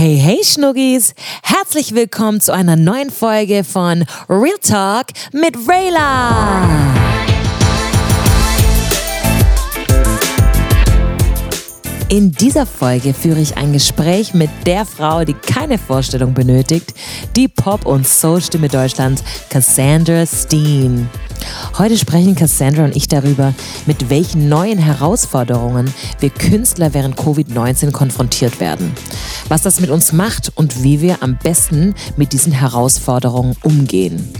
Hey, hey Schnuggis! Herzlich willkommen zu einer neuen Folge von Real Talk mit Rayla! In dieser Folge führe ich ein Gespräch mit der Frau, die keine Vorstellung benötigt, die Pop- und Soul-Stimme Deutschlands, Cassandra Steen. Heute sprechen Cassandra und ich darüber, mit welchen neuen Herausforderungen wir Künstler während Covid-19 konfrontiert werden, was das mit uns macht und wie wir am besten mit diesen Herausforderungen umgehen.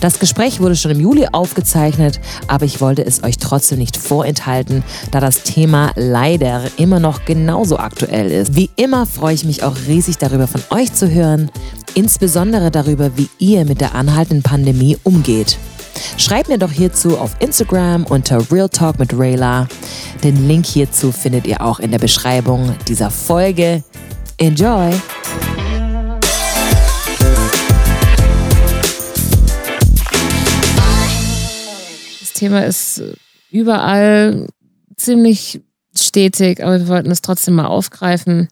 Das Gespräch wurde schon im Juli aufgezeichnet, aber ich wollte es euch trotzdem nicht vorenthalten, da das Thema leider immer noch genauso aktuell ist. Wie immer freue ich mich auch riesig darüber von euch zu hören, insbesondere darüber, wie ihr mit der anhaltenden Pandemie umgeht. Schreibt mir doch hierzu auf Instagram unter Real Talk mit Rayla. Den Link hierzu findet ihr auch in der Beschreibung dieser Folge. Enjoy! Das Thema ist überall ziemlich stetig, aber wir wollten es trotzdem mal aufgreifen.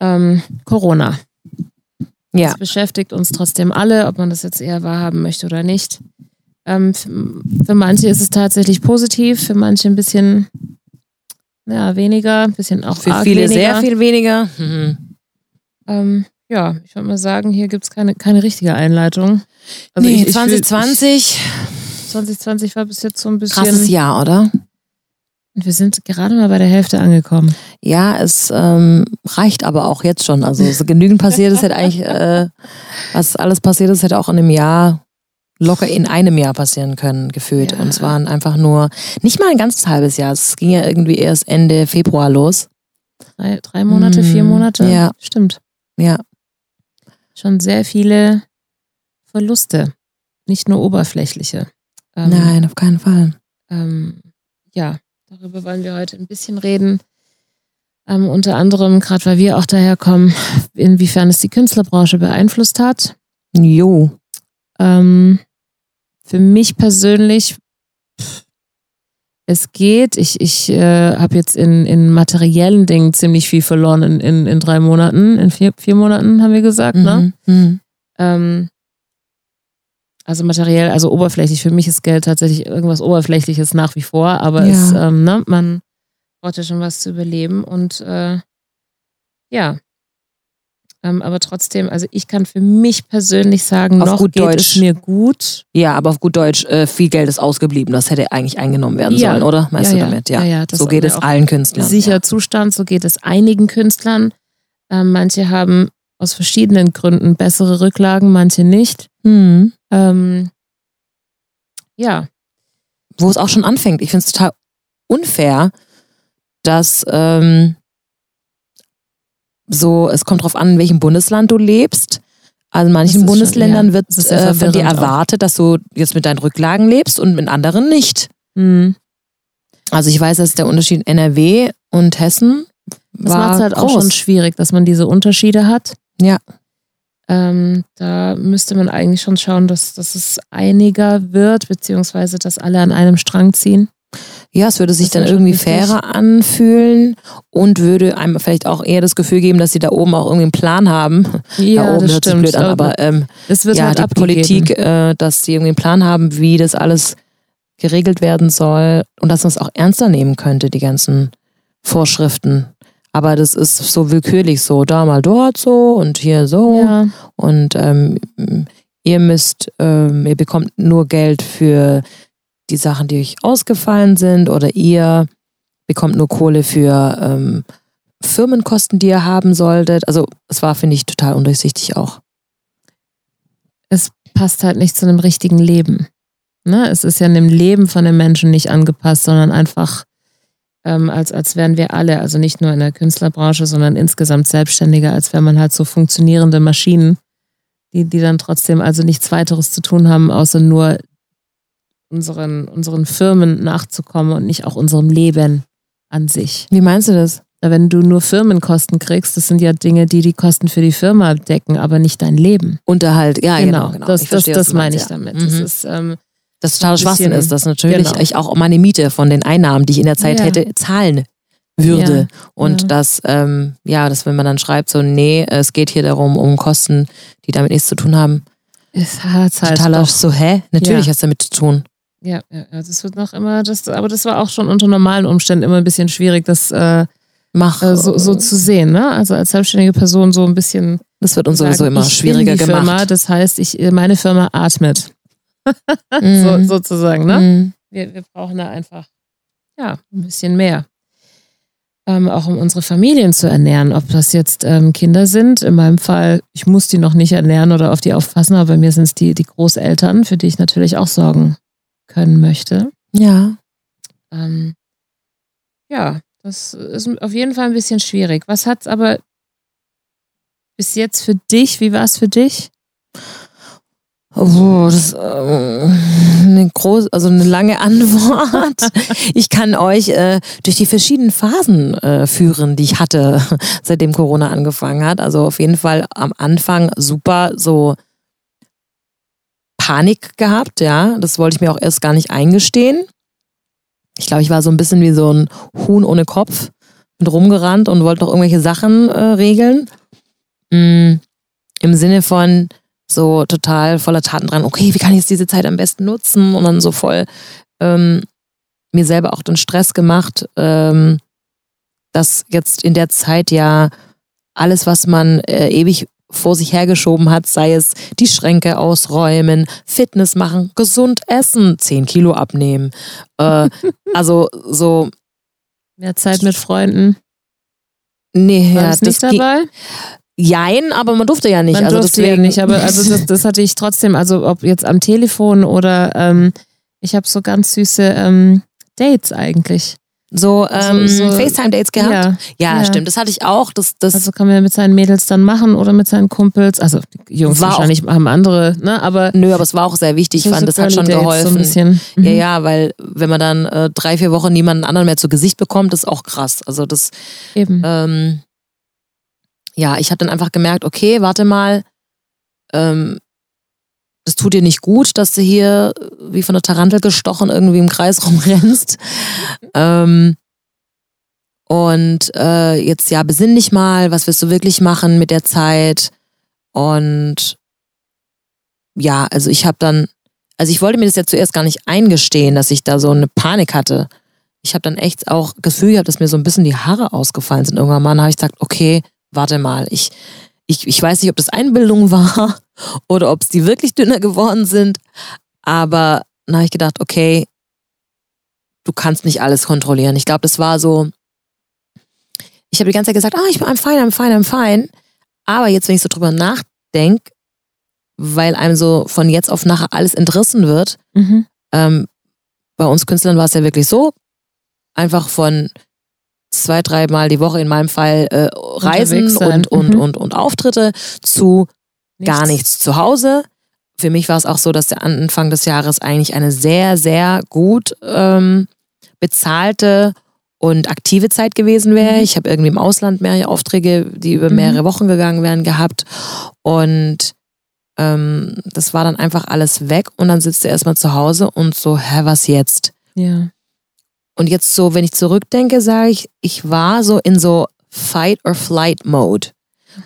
Ähm, Corona. Ja. Das beschäftigt uns trotzdem alle, ob man das jetzt eher wahrhaben möchte oder nicht. Ähm, für manche ist es tatsächlich positiv, für manche ein bisschen ja, weniger, ein bisschen auch Für viele weniger. sehr viel weniger. Mhm. Ähm, ja, ich würde mal sagen, hier gibt es keine, keine richtige Einleitung. Also nee, ich- ich fühl- 2020, Ich, 2020 war bis jetzt so ein bisschen. krasses Jahr, oder? Und wir sind gerade mal bei der Hälfte angekommen. Ja, es ähm, reicht aber auch jetzt schon. Also so genügend passiert ist, hätte eigentlich, äh, was alles passiert ist, hätte auch in einem Jahr locker in einem Jahr passieren können, gefühlt. Ja. Und es waren einfach nur, nicht mal ein ganzes halbes Jahr. Es ging ja irgendwie erst Ende Februar los. Drei, drei Monate, vier Mm, Monate? ja. Stimmt. Ja. Schon sehr viele Verluste. Nicht nur oberflächliche. Ähm, Nein, auf keinen Fall. Ähm, ja, darüber wollen wir heute ein bisschen reden. Ähm, unter anderem, gerade weil wir auch daher kommen, inwiefern es die Künstlerbranche beeinflusst hat. Jo. Ähm, für mich persönlich, pff, es geht. Ich, ich äh, habe jetzt in, in materiellen Dingen ziemlich viel verloren in, in, in drei Monaten, in vier, vier Monaten haben wir gesagt. Ne? Mhm. Mhm. Ähm, also materiell, also oberflächlich. Für mich ist Geld tatsächlich irgendwas Oberflächliches nach wie vor, aber Ja. es, ähm, ne, man braucht ja schon was zu überleben und äh, ja. Ähm, aber trotzdem, also ich kann für mich persönlich sagen, Auf noch gut geht Deutsch. es mir gut. Ja, aber auf gut Deutsch, äh, viel Geld ist ausgeblieben. Das hätte eigentlich eingenommen werden Ja. sollen, oder? Meinst Ja, du damit? Ja, ja, das so geht es allen Künstlern. Sicher Zustand, so geht es einigen Künstlern. Ähm, manche haben aus verschiedenen Gründen bessere Rücklagen, manche nicht. Ja. Mhm. Ähm, ja, wo es auch schon anfängt. Ich finde es total unfair, dass ähm, so, es kommt drauf an, in welchem Bundesland du lebst. Also in manchen ist schon- Bundesländern ja, wird äh, von dir verwirrend auch. erwartet, dass du jetzt mit deinen Rücklagen lebst und mit anderen nicht. hm. Also ich weiß, dass der Unterschied NRW und Hessen Das war macht es halt groß. auch schon schwierig, dass man diese Unterschiede hat. Ja. Ähm, da müsste man eigentlich schon schauen, dass, dass es einiger wird, beziehungsweise dass alle an einem Strang ziehen. Ja, es würde sich Das dann irgendwie fairer anfühlen und würde einem vielleicht auch eher das Gefühl geben, dass sie da oben auch irgendwie einen Plan haben. da oben hört sich blöd an, aber ähm, es wird ja, halt die abgegeben. Politik, äh, dass sie irgendwie einen Plan haben, wie das alles geregelt werden soll und dass man es auch ernster nehmen könnte, die ganzen Vorschriften. Aber das ist so willkürlich so, da mal dort so und hier so. Ja, Und ähm, ihr müsst, ähm, ihr bekommt nur Geld für die Sachen, die euch ausgefallen sind, oder ihr bekommt nur Kohle für ähm, Firmenkosten, die ihr haben solltet. Also es war, finde ich, total undurchsichtig auch. es passt halt nicht zu einem richtigen Leben. Ne? Es ist ja einem Leben von den Menschen nicht angepasst, sondern einfach ähm, als, als wären wir alle, also nicht nur in der Künstlerbranche, sondern insgesamt Selbstständige, als wäre man halt so funktionierende Maschinen, die, die dann trotzdem also nichts weiteres zu tun haben, außer nur unseren, unseren Firmen nachzukommen und nicht auch unserem Leben an sich. Wie meinst du das? Wenn du nur Firmenkosten kriegst, das sind ja Dinge, die die Kosten für die Firma decken, aber nicht dein Leben. Unterhalt, ja, genau. genau. Das, Ich das, verstehe, das meine ich ja. damit. Mhm. Das ist, ähm, Das totaler Schwachsinn ist, dass natürlich genau. ich auch meine Miete von den Einnahmen, die ich in der Zeit Ja. hätte, zahlen würde. Ja, Und ja. dass, ähm, ja, dass wenn man dann schreibt, so, nee, es geht hier darum, um Kosten, die damit nichts zu tun haben. Es hat halt Totaler doch- so, hä? Natürlich Ja. hat es damit zu tun. Ja, ja, das wird noch immer, das, aber das war auch schon unter normalen Umständen immer ein bisschen schwierig, das äh, Mach, äh, so, so zu sehen, ne? Also als selbstständige Person so ein bisschen das wird uns sowieso immer schwieriger die Firma, gemacht. das heißt, ich, meine Firma atmet, so, Mhm. sozusagen, ne? Mhm. Wir, wir brauchen da einfach, ja, ein bisschen mehr. Ähm, auch um unsere Familien zu ernähren, ob das jetzt ähm, Kinder sind. In meinem Fall, ich muss die noch nicht ernähren oder auf die aufpassen, aber bei mir sind es die, die Großeltern, für die ich natürlich auch sorgen können möchte. Ja. Ähm, ja, das ist auf jeden Fall ein bisschen schwierig. Was hat's aber bis jetzt für dich? Wie war es für dich? Oh, das ist äh, eine große, also eine lange Antwort. Ich kann euch äh, durch die verschiedenen Phasen äh, führen, die ich hatte, seitdem Corona angefangen hat. Also auf jeden Fall am Anfang super so Panik gehabt, ja. Das wollte ich mir auch erst gar nicht eingestehen. Ich glaube, ich war so ein bisschen wie so ein Huhn ohne Kopf und rumgerannt und wollte noch irgendwelche Sachen äh, regeln. Mm, Im Sinne von, so total voller Taten dran, okay, wie kann ich jetzt diese Zeit am besten nutzen? Und dann so voll ähm, mir selber auch den Stress gemacht, ähm, dass jetzt in der Zeit ja alles, was man äh, ewig vor sich hergeschoben hat, sei es die Schränke ausräumen, Fitness machen, gesund essen, 10 Kilo abnehmen. Äh, also so, Mehr Zeit mit Freunden? nee, War ja, das nicht dabei? Jein, aber man durfte ja nicht. Man also durfte deswegen, ja nicht, aber also das, das hatte ich trotzdem, also ob jetzt am Telefon oder ähm, ich habe so ganz süße ähm, Dates eigentlich. so, ähm, so- FaceTime-Dates gehabt. Ja, Ja, Ja. stimmt. Das hatte ich auch. Das, das also kann man mit seinen Mädels dann machen oder mit seinen Kumpels. Also die Jungs War auch- wahrscheinlich haben andere, ne? Aber nö, aber es war auch sehr wichtig. Ich so fand, das hat schon Dates geholfen. So. Mhm. ja, ja, weil wenn man dann äh, drei, vier Wochen niemanden anderen mehr zu Gesicht bekommt, ist auch krass. Also das, Eben. ähm, ja, ich habe dann einfach gemerkt, okay, warte mal, ähm, das tut dir nicht gut, dass du hier wie von der Tarantel gestochen irgendwie im Kreis rumrennst. ähm, und äh, jetzt ja, besinn dich mal, was wirst du wirklich machen mit der Zeit? Und ja, also ich habe dann, also ich wollte mir das ja zuerst gar nicht eingestehen, dass ich da so eine Panik hatte. Ich habe dann echt auch Gefühl gehabt, dass mir so ein bisschen die Haare ausgefallen sind. Irgendwann mal habe ich gesagt, okay, warte mal, ich, ich, ich weiß nicht, ob das Einbildung war oder ob es die wirklich dünner geworden sind. Aber dann habe ich gedacht, okay, du kannst nicht alles kontrollieren. Ich glaube, das war so, ich habe die ganze Zeit gesagt, ah, ich bin I'm fine, I'm fine, I'm fine. Aber jetzt, wenn ich so drüber nachdenke, weil einem so von jetzt auf nachher alles entrissen wird, Mhm. ähm, bei uns Künstlern war es ja wirklich so, einfach von zwei, dreimal die Woche in meinem Fall äh, Reisen und, und, Mhm. und, und Auftritte zu gar nichts zu Hause. Für mich war es auch so, dass der Anfang des Jahres eigentlich eine sehr, sehr gut ähm, bezahlte und aktive Zeit gewesen wäre. Mhm. Ich habe irgendwie im Ausland mehrere Aufträge, die über Mhm. mehrere Wochen gegangen wären, gehabt. Und ähm, das war dann einfach alles weg. Und dann sitzt du erstmal zu Hause und so, hä, was jetzt? Ja. Und jetzt so, wenn ich zurückdenke, sage ich, ich war so in so Fight-or-Flight-Mode.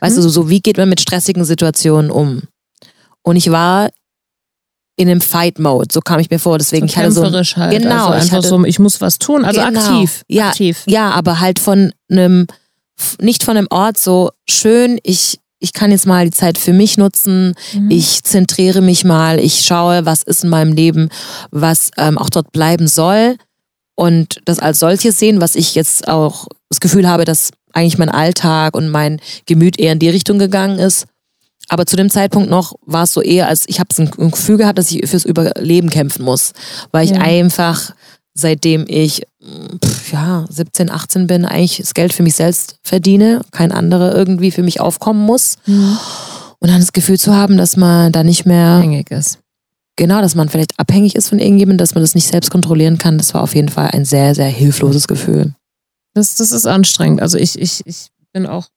Weißt Mhm. du, so wie geht man mit stressigen Situationen um? Und ich war in einem Fight-Mode, so kam ich mir vor. Deswegen, so ich hatte so. kämpferisch halt. Genau, also ich einfach hatte- so, ich muss was tun, also Genau. aktiv. Ja, aktiv. Ja, aber halt von einem, nicht von einem Ort so schön, ich, ich kann jetzt mal die Zeit für mich nutzen, Mhm. ich zentriere mich mal, ich schaue, was ist in meinem Leben, was ähm, auch dort bleiben soll und das als solches sehen, was ich jetzt auch das Gefühl habe, dass eigentlich mein Alltag und mein Gemüt eher in die Richtung gegangen ist. Aber zu dem Zeitpunkt noch war es so eher, als ich habe ein ein Gefühl gehabt, dass ich fürs Überleben kämpfen muss, weil ich Ja. einfach seitdem ich pf, ja 17, 18 bin, eigentlich das Geld für mich selbst verdiene, kein anderer irgendwie für mich aufkommen muss Mhm. und dann das Gefühl zu haben, dass man da nicht mehr Abhängig ist. Genau, dass man vielleicht abhängig ist von irgendjemandem, dass man das nicht selbst kontrollieren kann, das war auf jeden Fall ein sehr sehr hilfloses Gefühl. Das, das ist anstrengend. Also ich, ich, ich bin auch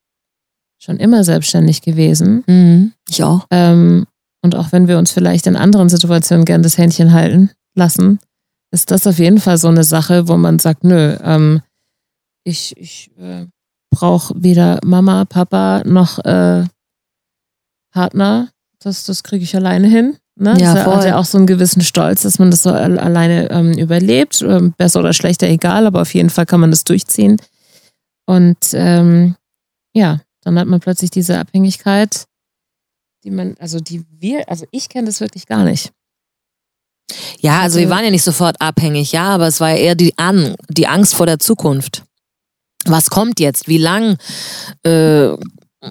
schon immer selbstständig gewesen. Mhm. Ich auch. Ähm, und auch wenn wir uns vielleicht in anderen Situationen gern das Händchen halten lassen, ist das auf jeden Fall so eine Sache, wo man sagt, nö, ähm, ich, ich äh, brauche weder Mama, Papa noch äh, Partner. Das, das kriege ich alleine hin. Ne? Ja, das voll. hat ja auch so einen gewissen Stolz, dass man das so al- alleine ähm, überlebt. Ähm, besser oder schlechter, egal, aber auf jeden Fall kann man das durchziehen. Und ähm, ja, dann hat man plötzlich diese Abhängigkeit, die man, also die wir, also ich kenne das wirklich gar nicht. Ja, also wir Also- waren ja nicht sofort abhängig, ja, aber es war eher die, An die Angst vor der Zukunft. Was kommt jetzt? Wie lang äh,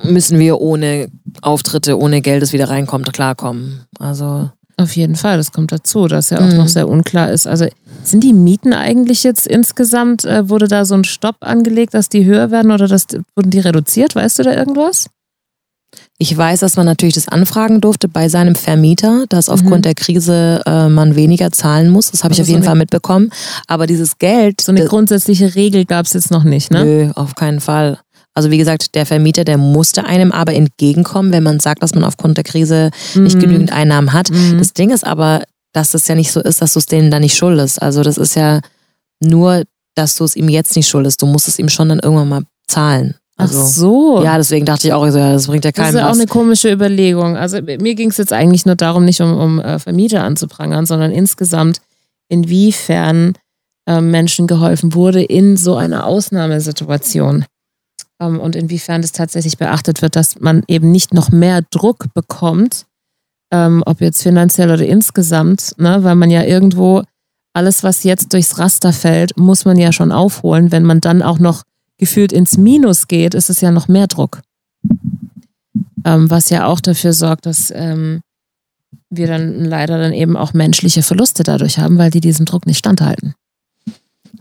müssen wir ohne Auftritte, ohne Geld, das wieder reinkommt, klarkommen? Also Auf jeden Fall, das kommt dazu, dass ja auch Mhm. noch sehr unklar ist. Also sind die Mieten eigentlich jetzt insgesamt, äh, wurde da so ein Stopp angelegt, dass die höher werden oder dass, wurden die reduziert? Weißt du da irgendwas? ich weiß, dass man natürlich das anfragen durfte bei seinem Vermieter, dass aufgrund Mhm. der Krise äh, man weniger zahlen muss. Das habe ich Also auf so jeden eine- Fall mitbekommen. Aber dieses Geld, So eine grundsätzliche Regel gab es jetzt noch nicht, ne? Nö, auf keinen Fall. Also wie gesagt, der Vermieter, der musste einem aber entgegenkommen, wenn man sagt, dass man aufgrund der Krise nicht Mhm. genügend Einnahmen hat. Mhm. Das Ding ist aber, dass es ja nicht so ist, dass du es denen dann nicht schuldest. Also das ist ja nur, dass du es ihm jetzt nicht schuldest. Du musst es ihm schon dann irgendwann mal zahlen. Ach Also, so. Ja, deswegen dachte ich auch, das bringt ja das ist ja auch was. eine komische Überlegung. Also mir ging es jetzt eigentlich nur darum, nicht um, um äh, Vermieter anzuprangern, sondern insgesamt, inwiefern äh, Menschen geholfen wurde in so einer Ausnahmesituation. Ähm, und inwiefern das tatsächlich beachtet wird, dass man eben nicht noch mehr Druck bekommt, ähm, ob jetzt finanziell oder insgesamt, ne, weil man ja irgendwo alles, was jetzt durchs Raster fällt, muss man ja schon aufholen. Wenn man dann auch noch gefühlt ins Minus geht, ist es ja noch mehr Druck. Ähm, was ja auch dafür sorgt, dass ähm, wir dann leider dann eben auch menschliche Verluste dadurch haben, weil die diesem Druck nicht standhalten.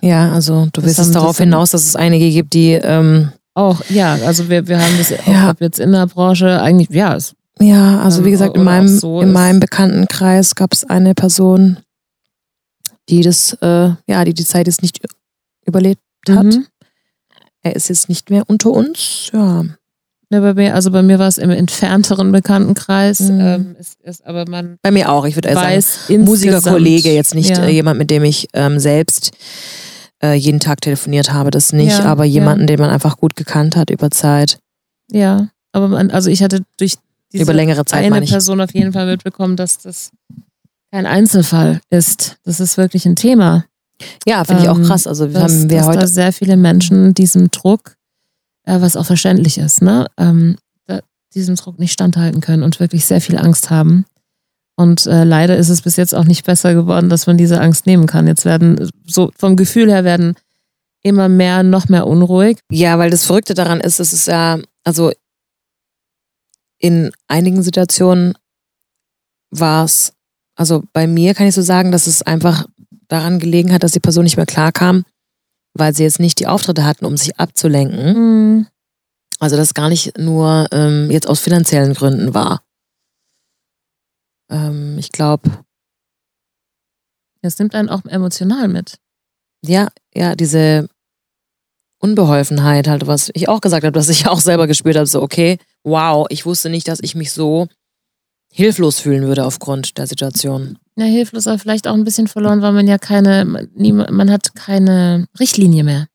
Ja, also du Das willst es darauf hinaus, dass es einige gibt, die ähm, Auch, ja, also wir, wir haben das Ja. ob jetzt in der Branche eigentlich, ja, es, Ja, also wie gesagt, in meinem, so in meinem Bekanntenkreis gab es eine Person, die das, äh, ja, die die Zeit jetzt nicht überlebt hat. Mhm. Er ist jetzt nicht mehr unter uns. Ja, Ja, bei mir, also bei mir war es im entfernteren Bekanntenkreis, Mhm. ähm, ist, ist, aber man bei mir auch. Ich würde eher sagen, Musikerkollege, jetzt nicht ja. äh, jemand, mit dem ich ähm, selbst äh, jeden Tag telefoniert habe, das nicht, Ja, aber ja. jemanden, den man einfach gut gekannt hat über Zeit, Ja, aber man, also ich hatte durch diese über längere Zeit, eine. Person auf jeden Fall mitbekommen, dass das kein Einzelfall ist. Das ist wirklich ein Thema. Ja, finde ich auch ähm, krass. Also wir dass, haben wir dass heute da sehr viele Menschen diesem Druck, äh, was auch verständlich ist, ne, ähm, da, diesem Druck nicht standhalten können und wirklich sehr viel Angst haben. Und äh, leider ist es bis jetzt auch nicht besser geworden, dass man diese Angst nehmen kann. Jetzt werden, so vom Gefühl her werden immer mehr, noch mehr unruhig. Ja, weil das Verrückte daran ist, es ist ja, also in einigen Situationen war es, also bei mir kann ich so sagen, dass es einfach daran gelegen hat, dass die Person nicht mehr klar kam, weil sie jetzt nicht die Auftritte hatten, um sich abzulenken. Mhm. Also das gar nicht nur ähm, jetzt aus finanziellen Gründen war. Ähm, ich glaube, Das nimmt einen auch emotional mit. ja, ja, diese Unbeholfenheit halt, was ich auch gesagt habe, dass ich auch selber gespürt habe, so okay, wow, ich wusste nicht, dass ich mich so hilflos fühlen würde aufgrund der Situation. Ja, hilflos, aber vielleicht auch ein bisschen verloren, weil man ja keine, man hat keine Richtlinie mehr.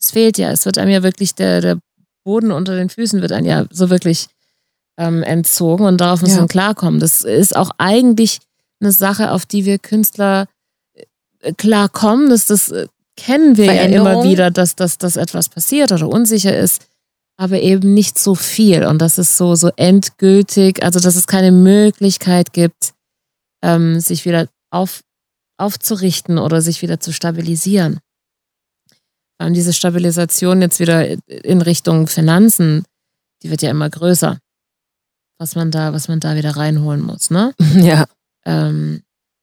Es fehlt ja. Es wird einem ja wirklich, der, der Boden unter den Füßen wird einem ja so wirklich ähm, entzogen und darauf Ja. man klarkommen. Das ist auch eigentlich eine Sache, auf die wir Künstler äh, klarkommen. Das, das äh, kennen wir ja immer wieder, dass, dass, dass etwas passiert oder unsicher ist, aber eben nicht so viel. Und das ist so, so endgültig, also dass es keine Möglichkeit gibt, ähm, sich wieder auf, aufzurichten oder sich wieder zu stabilisieren. Vor allem diese Stabilisation jetzt wieder in Richtung Finanzen, die wird ja immer größer, was man da, was man da wieder reinholen muss. Ne? ja, Ähm,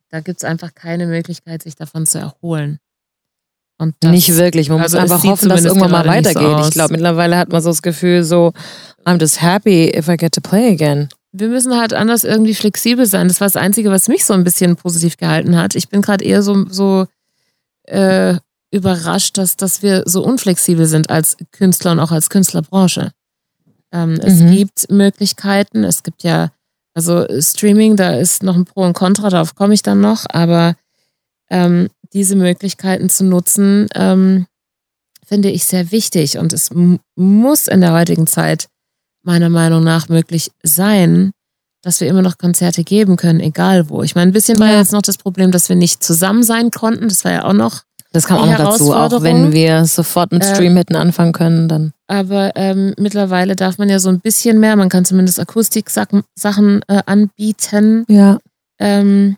da gibt es einfach keine Möglichkeit, sich davon zu erholen. Und das, nicht wirklich. Man also muss einfach hoffen, dass es irgendwann mal so weitergeht. aus. ich glaube, mittlerweile hat man so das Gefühl, so, I'm just happy if I get to play again. Wir müssen halt anders irgendwie flexibel sein. Das war das Einzige, was mich so ein bisschen positiv gehalten hat. Ich bin gerade eher so, so äh, überrascht, dass, dass wir so unflexibel sind als Künstler und auch als Künstlerbranche. Ähm, Es Mhm. gibt Möglichkeiten. Es gibt ja, also Streaming, da ist noch ein Pro und Contra, darauf komme ich dann noch, aber ähm, diese Möglichkeiten zu nutzen, ähm, finde ich sehr wichtig und es muss in der heutigen Zeit meiner Meinung nach möglich sein, dass wir immer noch Konzerte geben können, egal wo. Ich meine, ein bisschen war ja jetzt noch das Problem, dass wir nicht zusammen sein konnten. Das war ja auch noch. Das kam auch noch dazu, auch wenn wir sofort mit Stream äh, hätten anfangen können, dann. Aber ähm, mittlerweile darf man ja so ein bisschen mehr. Man kann zumindest Akustik-Sachen äh, anbieten. Ja. Ähm,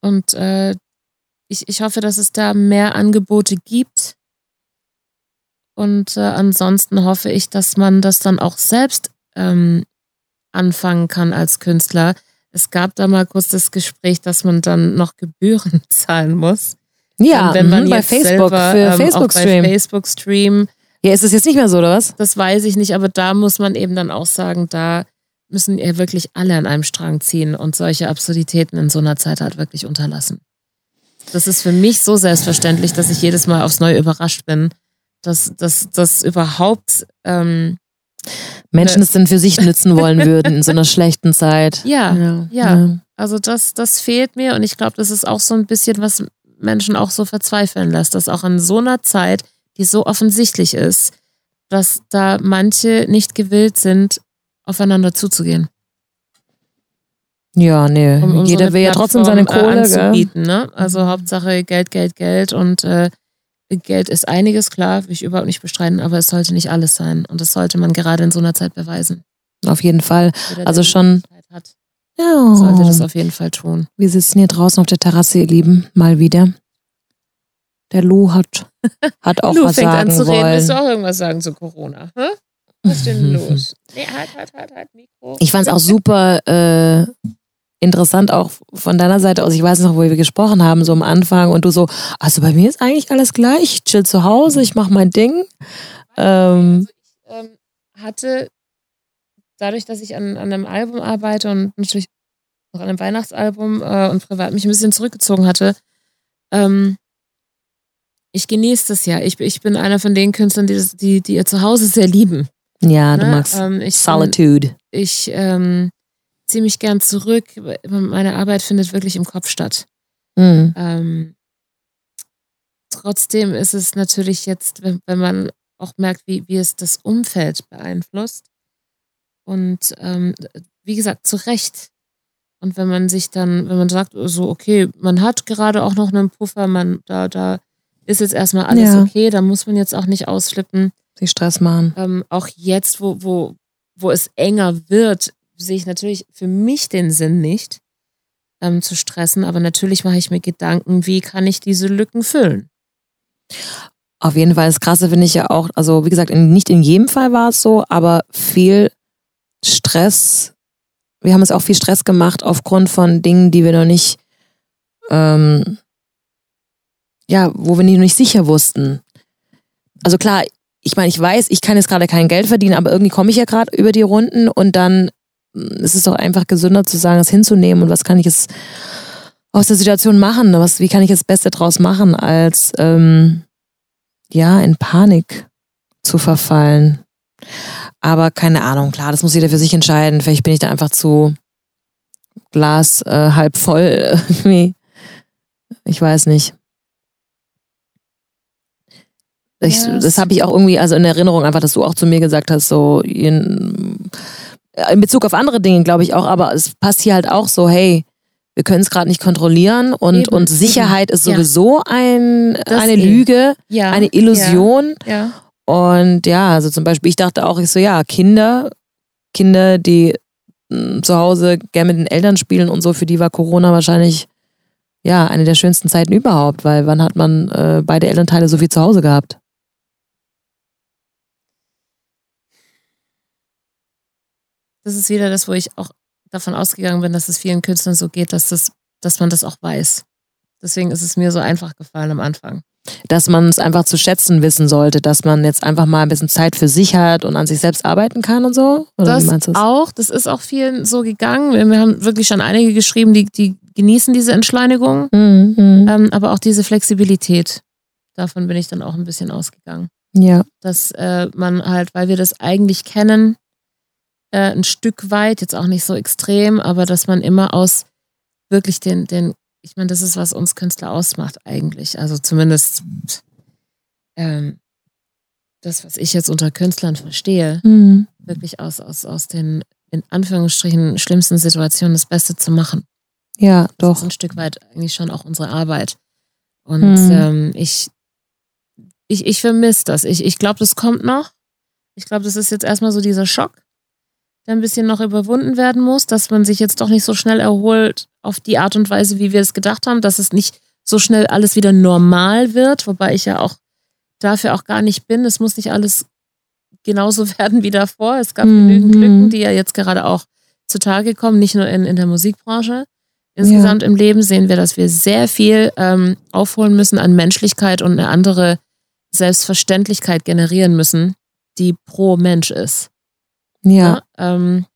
und äh, ich, ich hoffe, dass es da mehr Angebote gibt. Und äh, ansonsten hoffe ich, dass man das dann auch selbst ähm, anfangen kann als Künstler. Es gab da mal kurz das Gespräch, dass man dann noch Gebühren zahlen muss. Ja, wenn man bei Facebook selber, für ähm, Facebook Stream. Facebook Stream. Ja, ist das jetzt nicht mehr so oder was? Das weiß ich nicht, aber da muss man eben dann auch sagen, da müssen ja wirklich alle an einem Strang ziehen und solche Absurditäten in so einer Zeit halt wirklich unterlassen. Das ist für mich so selbstverständlich, dass ich jedes Mal aufs Neue überrascht bin, dass das überhaupt ähm, Menschen es denn für sich nützen wollen würden in so einer schlechten Zeit. Ja, ja. ja. Also das, das fehlt mir und ich glaube, das ist auch so ein bisschen, was Menschen auch so verzweifeln lässt, dass auch in so einer Zeit, die so offensichtlich ist, dass da manche nicht gewillt sind, aufeinander zuzugehen. Ja, nee. Um, um Jeder so will ja trotzdem seine äh, Kohle anzubieten, ne? Also Hauptsache Geld, Geld, Geld und äh, Geld ist einiges, klar, will ich überhaupt nicht bestreiten, aber es sollte nicht alles sein. Und das sollte man gerade in so einer Zeit beweisen. Auf jeden Fall. Jeder, also schon. Hat, ja. Sollte das auf jeden Fall tun. Wir sitzen hier draußen auf der Terrasse, ihr Lieben, mal wieder. Der Lou hat, hat auch Lou was fängt sagen an zu wollen. reden. Willst du auch irgendwas sagen zu Corona? Hä? Was ist denn los? Nee, halt, halt, halt, halt, Mikro. Ich fand es auch super äh, interessant auch von deiner Seite aus. Ich weiß noch, wo wir gesprochen haben, so am Anfang und du so, also bei mir ist eigentlich alles gleich. Ich chill zu Hause, ich mache mein Ding. Ähm, also ich ähm, hatte dadurch, dass ich an, an einem Album arbeite und natürlich noch an einem Weihnachtsalbum äh, und privat mich ein bisschen zurückgezogen hatte, ähm, ich genieße das ja. Ich, ich bin einer von den Künstlern, die, die, die ihr Zuhause sehr lieben. Ja, du ne? magst ähm, Solitude. Bin, ich ähm, ziehe mich gern zurück. Meine Arbeit findet wirklich im Kopf statt. Mhm. Ähm, trotzdem ist es natürlich jetzt, wenn, wenn, man auch merkt, wie, wie es das Umfeld beeinflusst. Und ähm, wie gesagt, zu Recht. Und wenn man sich dann, wenn man sagt, so, okay, man hat gerade auch noch einen Puffer, man, da, da ist jetzt erstmal alles ja. okay, da muss man jetzt auch nicht ausflippen. Sich Stress machen. Ähm, auch jetzt, wo, wo, wo es enger wird, sehe ich natürlich für mich den Sinn nicht, ähm, zu stressen, aber natürlich mache ich mir Gedanken, wie kann ich diese Lücken füllen. Auf jeden Fall, das Krasse finde ich ja auch, also wie gesagt, nicht in jedem Fall war es so, aber viel Stress, wir haben uns auch viel Stress gemacht aufgrund von Dingen, die wir noch nicht, ähm, ja, wo wir noch nicht sicher wussten. Also klar, ich meine, ich weiß, ich kann jetzt gerade kein Geld verdienen, aber irgendwie komme ich ja gerade über die Runden und dann es ist doch einfach gesünder zu sagen, es hinzunehmen und was kann ich jetzt aus der Situation machen? Was, wie kann ich das Beste draus machen, als ähm, ja, in Panik zu verfallen? Aber keine Ahnung, klar, das muss jeder für sich entscheiden. Vielleicht bin ich da einfach zu Glas äh, halb voll irgendwie. Ich weiß nicht. Ich, das habe ich auch irgendwie, also in Erinnerung einfach, dass du auch zu mir gesagt hast, so in, in Bezug auf andere Dinge, glaube ich auch, aber es passt hier halt auch so, hey, wir können es gerade nicht kontrollieren und, und Sicherheit ist sowieso ja. ein, eine eben. Lüge, ja. eine Illusion. Ja. Und ja, also zum Beispiel, ich dachte auch, ich so, ja, Kinder, Kinder, die mh, hm, zu Hause gerne mit den Eltern spielen und so, für die war Corona wahrscheinlich ja eine der schönsten Zeiten überhaupt, weil wann hat man äh, beide Elternteile so viel zu Hause gehabt? das ist wieder das, wo ich auch davon ausgegangen bin, dass es vielen Künstlern so geht, dass, das, dass man das auch weiß. Deswegen ist es mir so einfach gefallen am Anfang. Dass man es einfach zu schätzen wissen sollte, dass man jetzt einfach mal ein bisschen Zeit für sich hat und an sich selbst arbeiten kann und so? Oder das auch, das ist auch vielen so gegangen. Wir haben wirklich schon einige geschrieben, die, die genießen diese Entschleunigung, mhm. mhm. ähm, aber auch diese Flexibilität. Davon bin ich dann auch ein bisschen ausgegangen. Ja. Dass äh, man halt, weil wir das eigentlich kennen, äh, ein Stück weit, jetzt auch nicht so extrem, aber dass man immer aus wirklich den, den, ich meine, das ist, was uns Künstler ausmacht eigentlich. Also zumindest ähm, das, was ich jetzt unter Künstlern verstehe, Mhm. wirklich aus, aus, aus den in Anführungsstrichen schlimmsten Situationen das Beste zu machen. Ja, Das doch. ist ein Stück weit eigentlich schon auch unsere Arbeit. Und Hm. ähm, ich, ich, ich vermisse das. Ich, ich glaube, das kommt noch. Ich glaube, das ist jetzt erstmal so dieser Schock, der ein bisschen noch überwunden werden muss, dass man sich jetzt doch nicht so schnell erholt auf die Art und Weise, wie wir es gedacht haben, dass es nicht so schnell alles wieder normal wird, wobei ich ja auch dafür auch gar nicht bin. Es muss nicht alles genauso werden wie davor. Es gab Mhm. genügend Lücken, die ja jetzt gerade auch zutage kommen, nicht nur in, in der Musikbranche. Insgesamt im Leben sehen wir, dass wir sehr viel ähm, aufholen müssen an Menschlichkeit und eine andere Selbstverständlichkeit generieren müssen, die pro Mensch ist. Ja. Ne? Ähm,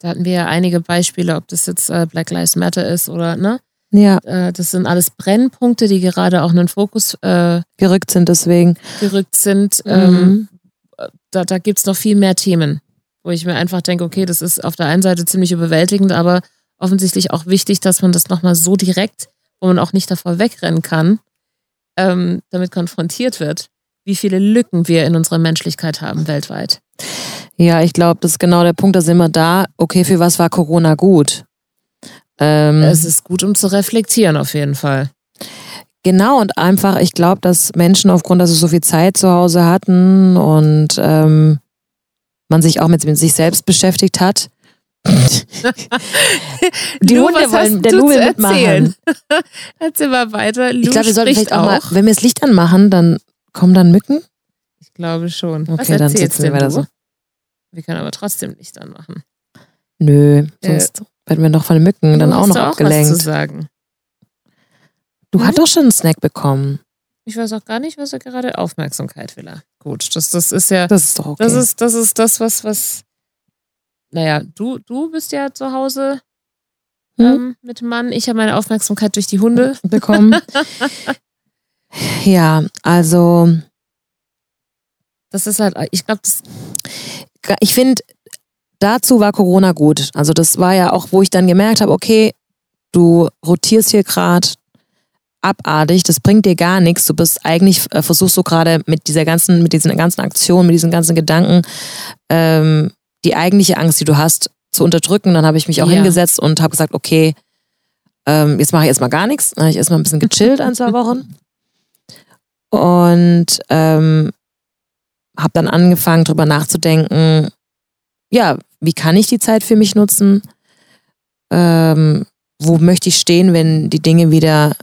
da hatten wir ja einige Beispiele, ob das jetzt äh, Black Lives Matter ist oder, ne? Ja, Äh, das sind alles Brennpunkte, die gerade auch in den Fokus äh, gerückt sind deswegen. gerückt sind. Ähm, da da gibt es noch viel mehr Themen, wo ich mir einfach denke, okay, das ist auf der einen Seite ziemlich überwältigend, aber offensichtlich auch wichtig, dass man das nochmal so direkt, wo man auch nicht davor wegrennen kann, ähm, damit konfrontiert wird, wie viele Lücken wir in unserer Menschlichkeit haben weltweit. Ja, ich glaube, das ist genau der Punkt, da sind wir da. Okay, für was war Corona gut? Ähm, Es ist gut, um zu reflektieren, auf jeden Fall. Genau, und einfach, ich glaube, dass Menschen aufgrund, dass sie so viel Zeit zu Hause hatten und ähm, man sich auch mit, mit sich selbst beschäftigt hat. Die Lou, Hunde was wollen, der zu will mitmachen. Erzähl mal weiter. Lou Ich glaube, wir sollten vielleicht auch, mal, auch. wenn wir das Licht anmachen, dann kommen dann Mücken. Ich glaube schon. Was Okay, dann erzählst sitzen wir weiter du? so. Wir können aber trotzdem Licht anmachen. Nö, Äh, sonst werden wir noch von den Mücken dann auch noch auch was zu abgelenkt. sagen. Du Hm? hast doch schon einen Snack bekommen. Ich weiß auch gar nicht, was er gerade Aufmerksamkeit will. er. Gut, das, das ist ja, Das ist doch okay. das ist, das ist das, was, was, naja, du, du bist ja zu Hause Hm? ähm, mit Mann. Ich habe meine Aufmerksamkeit durch die Hunde. bekommen. ja, also Das ist halt, ich glaube, das, ich finde, dazu war Corona gut. Also das war ja auch, wo ich dann gemerkt habe, okay, du rotierst hier gerade abartig, das bringt dir gar nichts. Du bist eigentlich, äh, versuchst du gerade mit dieser ganzen, mit diesen ganzen Aktionen, mit diesen ganzen Gedanken, ähm, die eigentliche Angst, die du hast, zu unterdrücken. Dann habe ich mich auch Ja. hingesetzt und habe gesagt, okay, ähm, jetzt mache ich erstmal gar nichts. Dann habe ich erstmal ein bisschen gechillt ein, zwei Wochen. Und ähm, habe dann angefangen, drüber nachzudenken, ja, wie kann ich die Zeit für mich nutzen? Ähm, wo möchte ich stehen, wenn die Dinge wieder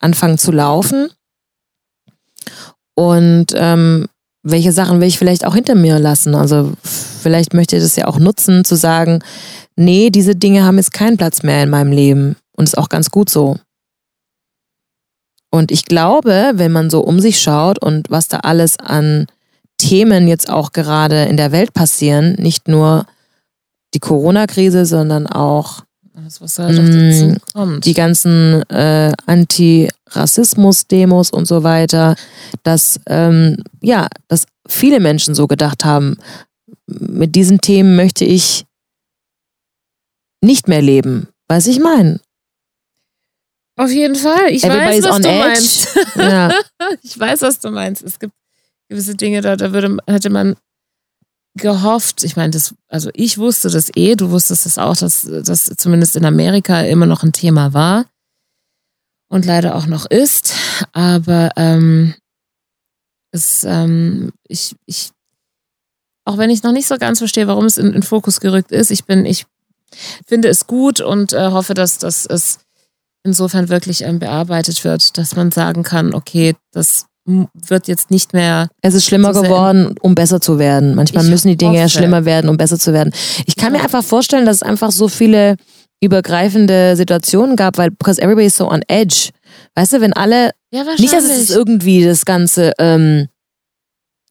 anfangen zu laufen? Und ähm, welche Sachen will ich vielleicht auch hinter mir lassen? Also vielleicht möchte ich das ja auch nutzen, zu sagen, nee, diese Dinge haben jetzt keinen Platz mehr in meinem Leben. Und ist auch ganz gut so. Und ich glaube, wenn man so um sich schaut und was da alles an Themen jetzt auch gerade in der Welt passieren, nicht nur die Corona-Krise, sondern auch das was halt dazu kommt. die ganzen äh, Anti-Rassismus-Demos und so weiter, dass ähm, ja, dass viele Menschen so gedacht haben, mit diesen Themen möchte ich nicht mehr leben. Weiß ich mein. Auf jeden Fall. Ich Everybody's weiß, was du edge. meinst. Ja. ich weiß, was du meinst. Es gibt gewisse Dinge, da, da würde, hätte man gehofft, ich meine, das, also ich wusste das eh, du wusstest es auch, dass das zumindest in Amerika immer noch ein Thema war und leider auch noch ist. Aber ähm, es, ähm, ich, ich, auch wenn ich noch nicht so ganz verstehe, warum es in, in Fokus gerückt ist, ich bin, ich finde es gut und äh, hoffe, dass, dass es insofern wirklich ähm, bearbeitet wird, dass man sagen kann, okay, das wird jetzt nicht mehr Es ist schlimmer So geworden, um besser zu werden. Manchmal Ich müssen die Dinge ja hoffe. schlimmer werden, um besser zu werden. Ich kann mir Ja. einfach vorstellen, dass es einfach so viele übergreifende Situationen gab, weil because everybody is so on edge. Weißt du, wenn alle Ja. Nicht, dass es irgendwie das Ganze, ähm,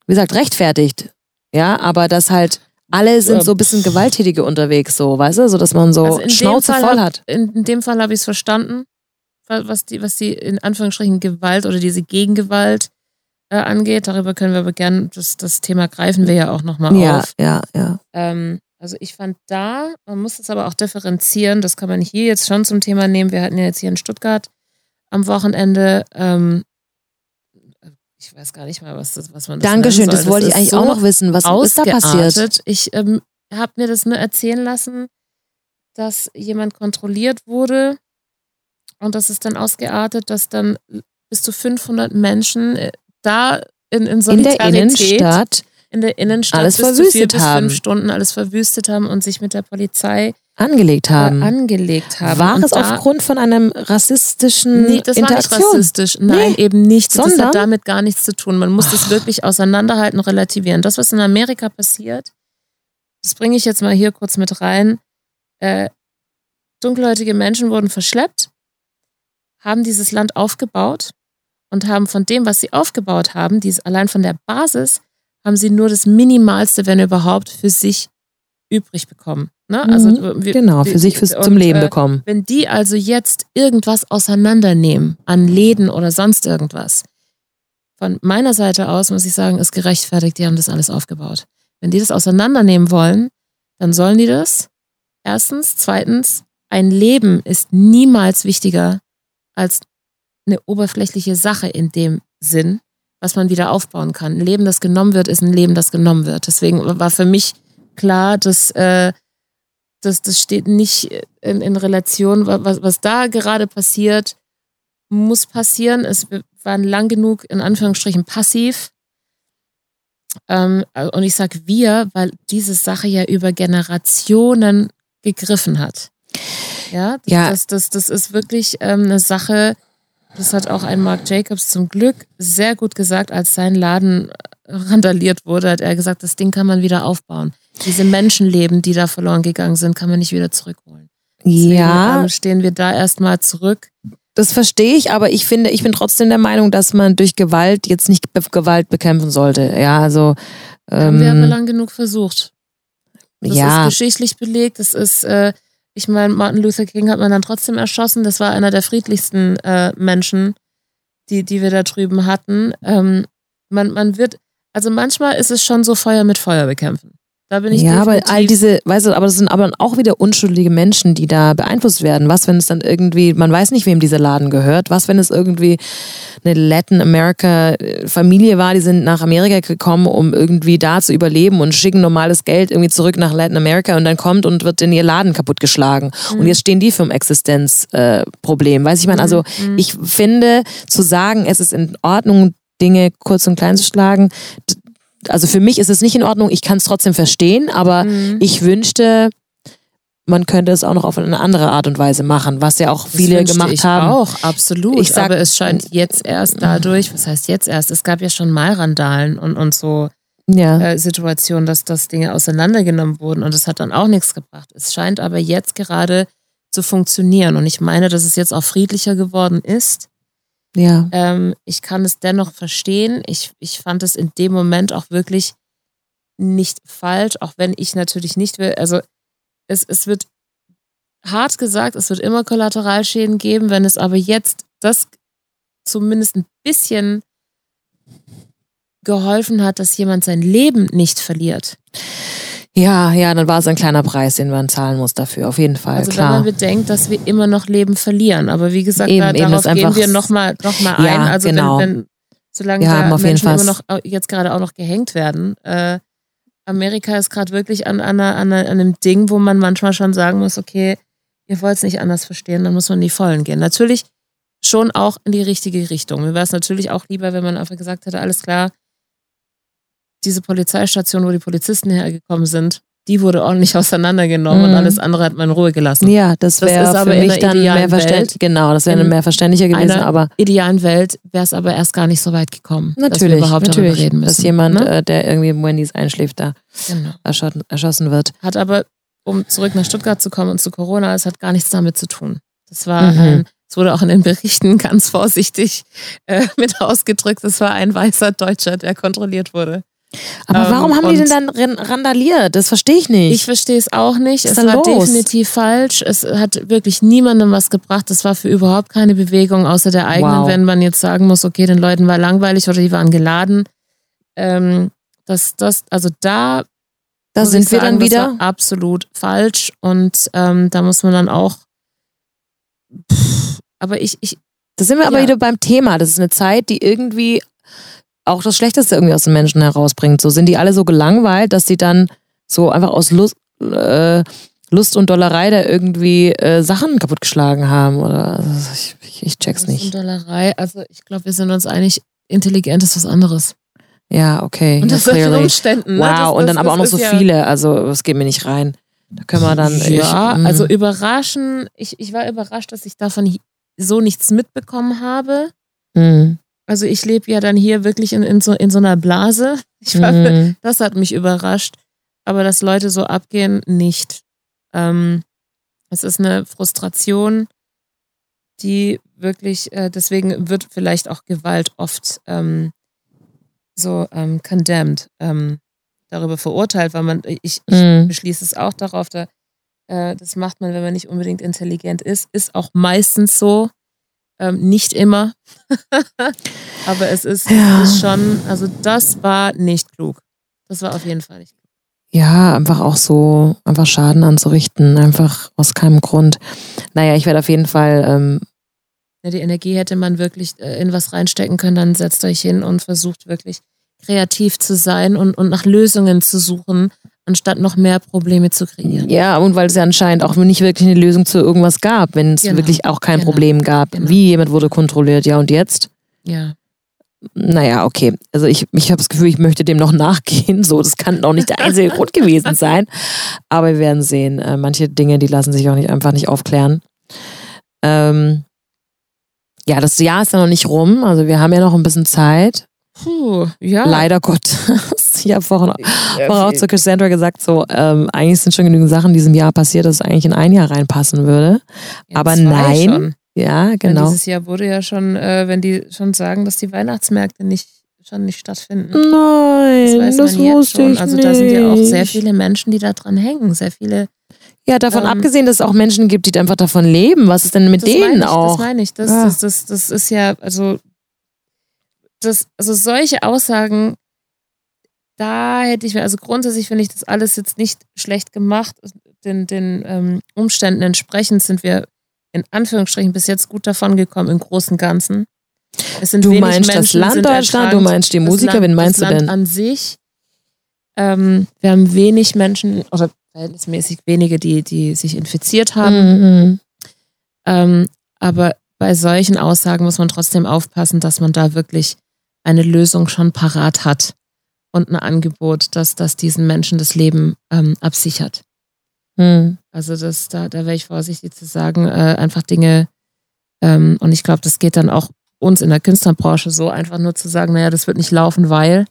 wie gesagt, rechtfertigt. Ja, aber dass halt alle sind so ein bisschen gewalttätige unterwegs, so, weißt du, so dass man so Also Schnauze voll hab- hat. in, in dem Fall habe ich es verstanden, was die, was die in Anführungsstrichen Gewalt oder diese Gegengewalt äh, angeht. Darüber können wir aber gerne, das, das Thema greifen wir ja auch nochmal Ja, auf. ja, ja. Ähm, also ich fand da, man muss es aber auch differenzieren, das kann man hier jetzt schon zum Thema nehmen. Wir hatten ja jetzt hier in Stuttgart am Wochenende, ähm, ich weiß gar nicht mal, was, das, was man das Dankeschön, das wollte ich ist eigentlich so auch noch wissen. Was ist da passiert? Ich ähm, habe mir das nur erzählen lassen, dass jemand kontrolliert wurde und das ist dann ausgeartet, dass dann bis zu 500 Menschen äh, da in, in In der Solidarität Innenstadt in der Innenstadt alles bis zu vier verwüstet bis haben. fünf Stunden alles verwüstet haben und sich mit der Polizei angelegt äh, haben. angelegt haben. War und es aufgrund von einem rassistischen Nee, das war nicht Interaktion? rassistisch. Nein, Nee. eben nicht. Das Sondern? hat damit gar nichts zu tun. Man muss das wirklich auseinanderhalten, relativieren. Das, was in Amerika passiert, das bringe ich jetzt mal hier kurz mit rein. Äh, dunkelhäutige Menschen wurden verschleppt, haben dieses Land aufgebaut und haben von dem, was sie aufgebaut haben, dies, allein von der Basis, haben sie nur das Minimalste, wenn überhaupt, für sich übrig bekommen. Ne? Also, Mhm, wir- genau, für wir- sich fürs, und, zum Leben äh, bekommen. wenn die also jetzt irgendwas auseinandernehmen an Läden oder sonst irgendwas, von meiner Seite aus muss ich sagen, ist gerechtfertigt, die haben das alles aufgebaut. Wenn die das auseinandernehmen wollen, dann sollen die das. Erstens. Zweitens, ein Leben ist niemals wichtiger als eine oberflächliche Sache in dem Sinn, was man wieder aufbauen kann. Ein Leben, das genommen wird, ist ein Leben, das genommen wird. Deswegen war für mich klar, dass äh, das, das steht nicht in, in Relation, wa- was, was da gerade passiert, muss passieren. Es waren lang genug, in Anführungsstrichen, passiv. Ähm, und ich sage wir, weil diese Sache ja über Generationen gegriffen hat. Ja, das, Ja. Das, das, das ist wirklich ähm, eine Sache, das hat auch ein Mark Jacobs zum Glück sehr gut gesagt, als sein Laden randaliert wurde, hat er gesagt, das Ding kann man wieder aufbauen. Diese Menschenleben, die da verloren gegangen sind, kann man nicht wieder zurückholen. Deswegen, Ja, ähm, stehen wir da erstmal zurück. das verstehe ich, aber ich finde, ich bin trotzdem der Meinung, dass man durch Gewalt jetzt nicht Gewalt bekämpfen sollte. Ja, also Haben wir aber ähm, lang genug versucht. Das ja, ist geschichtlich belegt. Das ist, äh, ich meine, Martin Luther King hat man dann trotzdem erschossen. Das war einer der friedlichsten äh, Menschen, die, die wir da drüben hatten. Ähm, man, man wird, also manchmal ist es schon so Feuer mit Feuer bekämpfen. Da bin ich ja, aber all diese, weißt du, aber das sind aber auch wieder unschuldige Menschen, die da beeinflusst werden. Was, wenn es dann irgendwie, man weiß nicht, wem dieser Laden gehört. Was, wenn es irgendwie eine Latin America Familie war, die sind nach Amerika gekommen, um irgendwie da zu überleben und schicken normales Geld irgendwie zurück nach Latin America und dann kommt und wird in ihr Laden kaputtgeschlagen. Und jetzt stehen die für ein Existenzproblem. Äh. Weiß ich meine, also Mhm. ich finde, zu sagen, es ist in Ordnung, Dinge kurz und klein zu schlagen, also für mich ist es nicht in Ordnung, ich kann es trotzdem verstehen, aber Mhm. ich wünschte, man könnte es auch noch auf eine andere Art und Weise machen, was ja auch Das viele gemacht ich haben. Auch, absolut. Ich sag- aber es scheint jetzt erst dadurch, was heißt jetzt erst? Es gab ja schon mal Randalen und, und so Ja. äh, Situationen, dass, dass Dinge auseinandergenommen wurden und es hat dann auch nichts gebracht. Es scheint aber jetzt gerade zu funktionieren und ich meine, dass es jetzt auch friedlicher geworden ist. Ja. Ähm, ich kann es dennoch verstehen. Ich, ich fand es in dem Moment auch wirklich nicht falsch, auch wenn ich natürlich nicht will. Also es, es wird hart gesagt, es wird immer Kollateralschäden geben, wenn es aber jetzt das zumindest ein bisschen geholfen hat, dass jemand sein Leben nicht verliert. Ja, ja, dann war es ein kleiner Preis, den man zahlen muss dafür, auf jeden Fall, Also wenn klar. man bedenkt, dass wir immer noch Leben verlieren. Aber wie gesagt, Eben, da, eben, darauf gehen wir nochmal noch mal ein. Ja, also genau. wenn, wenn solange Wir da haben auf jeden Menschen Fall- immer noch au- jetzt gerade auch noch gehängt werden. Äh, Amerika ist gerade wirklich an, an, an, an einem Ding, wo man manchmal schon sagen muss, okay, ihr wollt es nicht anders verstehen, dann muss man in die Vollen gehen. Natürlich schon auch in die richtige Richtung. Mir wäre es natürlich auch lieber, wenn man einfach gesagt hätte, alles klar, diese Polizeistation, wo die Polizisten hergekommen sind, die wurde ordentlich auseinandergenommen und Mhm. alles andere hat man in Ruhe gelassen. ja, das wäre aber für in mich dann mehr verständlich. Genau, das wäre In mehr verständlicher gewesen, einer aber idealen Welt wäre es aber erst gar nicht so weit gekommen, dass wir natürlich, überhaupt darüber natürlich, reden müssen. dass jemand, ne? äh, der irgendwie im Wendy's einschläft, da genau. erschossen, erschossen wird. Hat aber, um zurück nach Stuttgart zu kommen und zu Corona, es hat gar nichts damit zu tun. Das war Mhm. ein, es wurde auch in den Berichten ganz vorsichtig äh, mit ausgedrückt, es war ein weißer Deutscher, der kontrolliert wurde. Aber Ähm, warum haben die denn dann ran- randaliert? Das verstehe ich nicht. Ich verstehe es auch nicht. Was Es war los? definitiv falsch. Es hat wirklich niemandem was gebracht. Es war für überhaupt keine Bewegung außer der eigenen, Wow. wenn man jetzt sagen muss, okay, den Leuten war langweilig oder die waren geladen. Ähm, das, das, also da, da sind wir sagen, dann das wieder. absolut falsch und ähm, da muss man dann auch. Pff, aber ich, ich, Da sind wir aber Ja. wieder beim Thema. Das ist eine Zeit, die irgendwie auch das Schlechteste irgendwie aus den Menschen herausbringt. So sind die alle so gelangweilt, dass sie dann so einfach aus Lust, äh, Lust und Dollerei da irgendwie äh, Sachen kaputtgeschlagen haben. Oder also ich, ich, ich check's Lust nicht. Und Dollerei, also ich glaube, wir sind uns einig, intelligent ist was anderes. Ja, okay. Und das clearly. Umständen. ne? Wow, das, und das, dann aber auch das noch so ja- viele. Also, das geht mir nicht rein. Da können wir dann. Ja, ich, mm. also überraschen, ich, ich war überrascht, dass ich davon so nichts mitbekommen habe. Mm, Also ich lebe ja dann hier wirklich in, in, so, in so einer Blase. Ich war, mm. Das hat mich überrascht. Aber dass Leute so abgehen, nicht. Ähm, es ist eine Frustration, die wirklich, äh, deswegen wird vielleicht auch Gewalt oft ähm, so ähm, condemned, ähm, darüber verurteilt, weil man, ich, ich Mm. beschließe es auch darauf, da, äh, das macht man, wenn man nicht unbedingt intelligent ist, ist auch meistens so, ähm, nicht immer. Aber es ist, Ja. es ist schon, also das war nicht klug. Das war auf jeden Fall nicht klug. Ja, einfach auch so, einfach Schaden anzurichten, einfach aus keinem Grund. Naja, ich werde auf jeden Fall, ähm, Ja, die Energie hätte man wirklich äh, in was reinstecken können, dann setzt euch hin und versucht wirklich kreativ zu sein und, und nach Lösungen zu suchen, anstatt noch mehr Probleme zu kreieren. ja, und weil es ja anscheinend auch nicht wirklich eine Lösung zu irgendwas gab, wenn es Genau, wirklich auch kein genau, Problem gab. genau. Wie jemand wurde kontrolliert, ja, und jetzt? Ja. Naja, okay. Also ich, ich habe das Gefühl, ich möchte dem noch nachgehen. So, das kann auch nicht der einzige Grund gewesen sein. Aber wir werden sehen. Äh, manche Dinge, die lassen sich auch nicht einfach nicht aufklären. Ähm, ja, das Jahr ist ja noch nicht rum. Also wir haben ja noch ein bisschen Zeit. Puh, ja. Leider Gottes. Ich habe vorhin Ja, vorher auch zu Cassandra gesagt, so ähm, eigentlich sind schon genügend Sachen in diesem Jahr passiert, dass es eigentlich in ein Jahr reinpassen würde. ja, aber nein. Schon. Ja, Weil genau. Dieses Jahr wurde ja schon, äh, wenn die schon sagen, dass die Weihnachtsmärkte nicht schon nicht stattfinden. Nein, Das das, wusste schon. ich Also da sind ja auch sehr viele Menschen, die da dran hängen. Sehr viele. Ja, davon Ähm, abgesehen, dass es auch Menschen gibt, die einfach davon leben. Was ist denn mit denen ich, auch? Das meine ich. Das, Ja. das, das, das ist ja, also, das, also solche Aussagen, da hätte ich mir, also grundsätzlich finde ich das alles jetzt nicht schlecht gemacht. Den, den ähm, Umständen entsprechend sind wir in Anführungsstrichen bis jetzt gut davon gekommen im Großen und Ganzen. Es sind du meinst das Menschen Land sind Deutschland, du meinst die Das Musiker, Land, wen meinst das du Land denn? an sich. Ähm, wir haben wenig Menschen, oder verhältnismäßig wenige, die, die sich infiziert haben. Mhm. Ähm, aber bei solchen Aussagen muss man trotzdem aufpassen, dass man da wirklich eine Lösung schon parat hat und ein Angebot, das, das diesen Menschen das Leben ähm, absichert. Mhm. Also das, da, da wäre ich vorsichtig zu sagen, äh, einfach Dinge, ähm, und ich glaube, das geht dann auch uns in der Künstlerbranche so, einfach nur zu sagen, naja, das wird nicht laufen, weil,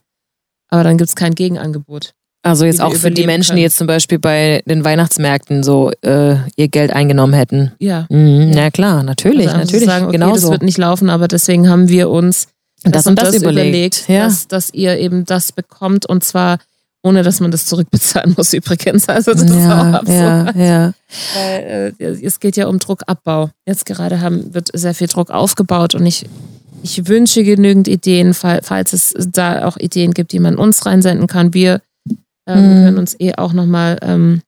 aber dann gibt es kein Gegenangebot. Also jetzt auch für die Menschen, können. die jetzt zum Beispiel bei den Weihnachtsmärkten so äh, ihr Geld eingenommen hätten. Ja. Mhm. Na klar, natürlich, also natürlich, sagen, okay, genau das so. wird nicht laufen, aber deswegen haben wir uns Das und das überlegt, ja. dass, dass ihr eben das bekommt und zwar ohne, dass man das zurückbezahlen muss übrigens. Also das ist auch Ja, absurd. ja, ja. Weil, äh, es geht ja um Druckabbau. Jetzt gerade haben, wird sehr viel Druck aufgebaut und ich, ich wünsche genügend Ideen, fall- falls es da auch Ideen gibt, die man uns reinsenden kann. Wir ähm, Mhm. können uns eh auch nochmal ähm,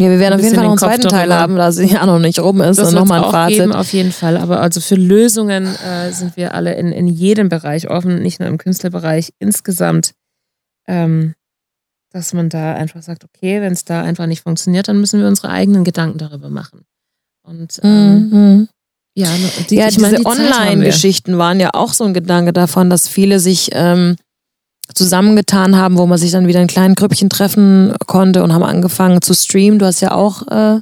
Ja, wir werden auf jeden Fall noch einen Kopf zweiten Teil haben, da es ja noch nicht rum ist. das Und nochmal ein auch Fazit. geben, auf jeden Fall. Aber also für Lösungen äh, sind wir alle in, in jedem Bereich offen, nicht nur im Künstlerbereich insgesamt. Ähm, dass man da einfach sagt, okay, wenn es da einfach nicht funktioniert, dann müssen wir unsere eigenen Gedanken darüber machen. Und ähm, Mhm. ja, die, ja, ich meine, diese die. Online-Geschichten waren ja auch so ein Gedanke davon, dass viele sich ähm, zusammengetan haben, wo man sich dann wieder in kleinen Grüppchen treffen konnte und haben angefangen zu streamen. Du hast ja auch äh,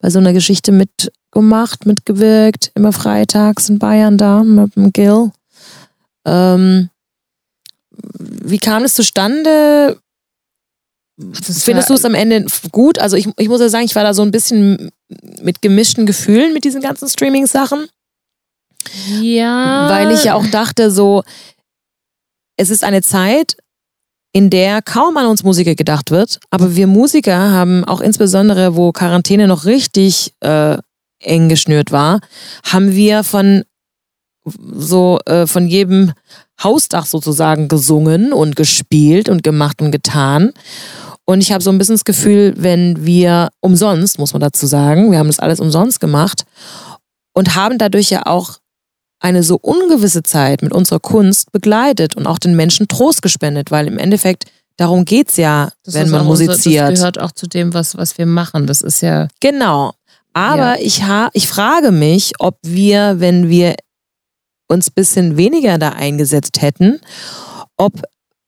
bei so einer Geschichte mitgemacht, mitgewirkt, immer freitags in Bayern da mit dem Gil. Ähm, wie kam es zustande? Das Findest du es am Ende gut? Also ich, ich muss ja sagen, ich war da so ein bisschen mit gemischten Gefühlen mit diesen ganzen Streaming-Sachen. Ja. Weil ich ja auch dachte, so, es ist eine Zeit, in der kaum an uns Musiker gedacht wird, aber wir Musiker haben auch insbesondere, wo Quarantäne noch richtig äh, eng geschnürt war, haben wir von so äh, von jedem Hausdach sozusagen gesungen und gespielt und gemacht und getan. Und ich habe so ein bisschen das Gefühl, wenn wir umsonst, muss man dazu sagen, wir haben das alles umsonst gemacht und haben dadurch ja auch eine so ungewisse Zeit mit unserer Kunst begleitet und auch den Menschen Trost gespendet, weil im Endeffekt darum geht's ja, Das wenn man auch unser- musiziert. Das gehört auch zu dem, was, was wir machen. Das ist ja, Genau. Aber Ja. ich, ha ich frage mich, ob wir, wenn wir uns ein bisschen weniger da eingesetzt hätten, ob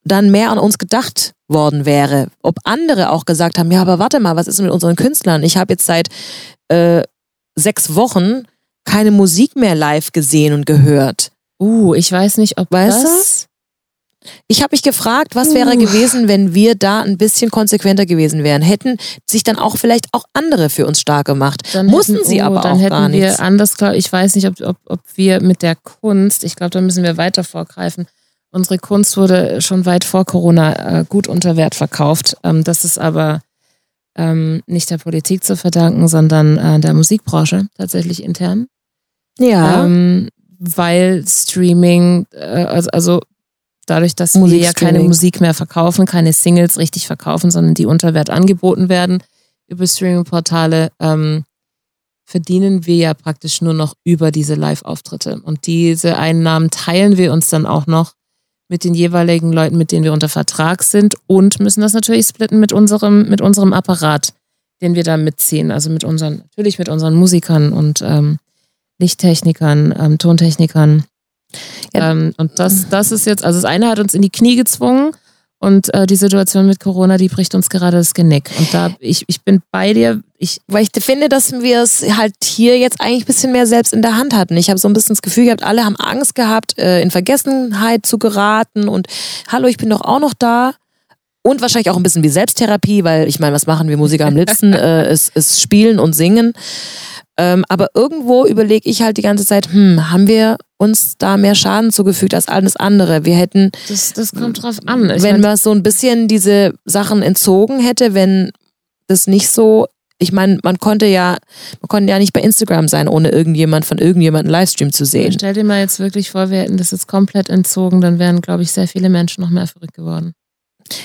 dann mehr an uns gedacht worden wäre. Ob andere auch gesagt haben, ja, aber warte mal, was ist mit unseren Künstlern? Ich habe jetzt seit äh, sechs Wochen keine Musik mehr live gesehen und gehört. uh, ich weiß nicht, ob Weißt du? das, Ich habe mich gefragt, was wäre Uh. gewesen, wenn wir da ein bisschen konsequenter gewesen wären. Hätten sich dann auch vielleicht auch andere für uns stark gemacht. dann Mussten hätten, sie oh, aber dann auch hätten gar wir nichts. anders, glaub, ich weiß nicht, ob, ob, ob wir mit der Kunst, ich glaube, da müssen wir weiter vorgreifen. Unsere Kunst wurde schon weit vor Corona äh, gut unter Wert verkauft. Ähm, das ist aber ähm, nicht der Politik zu verdanken, sondern äh, der Musikbranche tatsächlich intern. Ja. Ähm, weil Streaming, äh, also, also dadurch, dass wir ja keine. Musik mehr verkaufen, keine Singles richtig verkaufen, sondern die unter Wert angeboten werden über Streaming-Portale, ähm, verdienen wir ja praktisch nur noch über diese Live-Auftritte. Und diese Einnahmen teilen wir uns dann auch noch mit den jeweiligen Leuten, mit denen wir unter Vertrag sind und müssen das natürlich splitten mit unserem, mit unserem Apparat, den wir da mitziehen. Also mit unseren, natürlich mit unseren Musikern und ähm, Lichttechnikern, ähm, Tontechnikern. Ja. Ähm, und das, das ist jetzt, also das eine hat uns in die Knie gezwungen und äh, die Situation mit Corona, die bricht uns gerade das Genick. Und da, ich, ich bin bei dir, ich, Weil ich finde, dass wir es halt hier jetzt eigentlich ein bisschen mehr selbst in der Hand hatten. Ich habe so ein bisschen das Gefühl gehabt, alle haben Angst gehabt, äh, in Vergessenheit zu geraten und hallo, ich bin doch auch noch da. Und wahrscheinlich auch ein bisschen wie Selbsttherapie, weil ich meine, was machen wir Musiker am liebsten? äh, ist, ist spielen und singen. Ähm, aber irgendwo überlege ich halt die ganze Zeit, hm, haben wir uns da mehr Schaden zugefügt als alles andere? Wir hätten das, das kommt drauf an. Ich wenn man so ein bisschen diese Sachen entzogen hätte, wenn das nicht so, ich meine, man konnte ja, man konnte ja nicht bei Instagram sein, ohne irgendjemand von irgendjemandem Livestream zu sehen. stell dir mal jetzt wirklich vor, wir hätten das jetzt komplett entzogen, dann wären, glaube ich, sehr viele Menschen noch mehr verrückt geworden.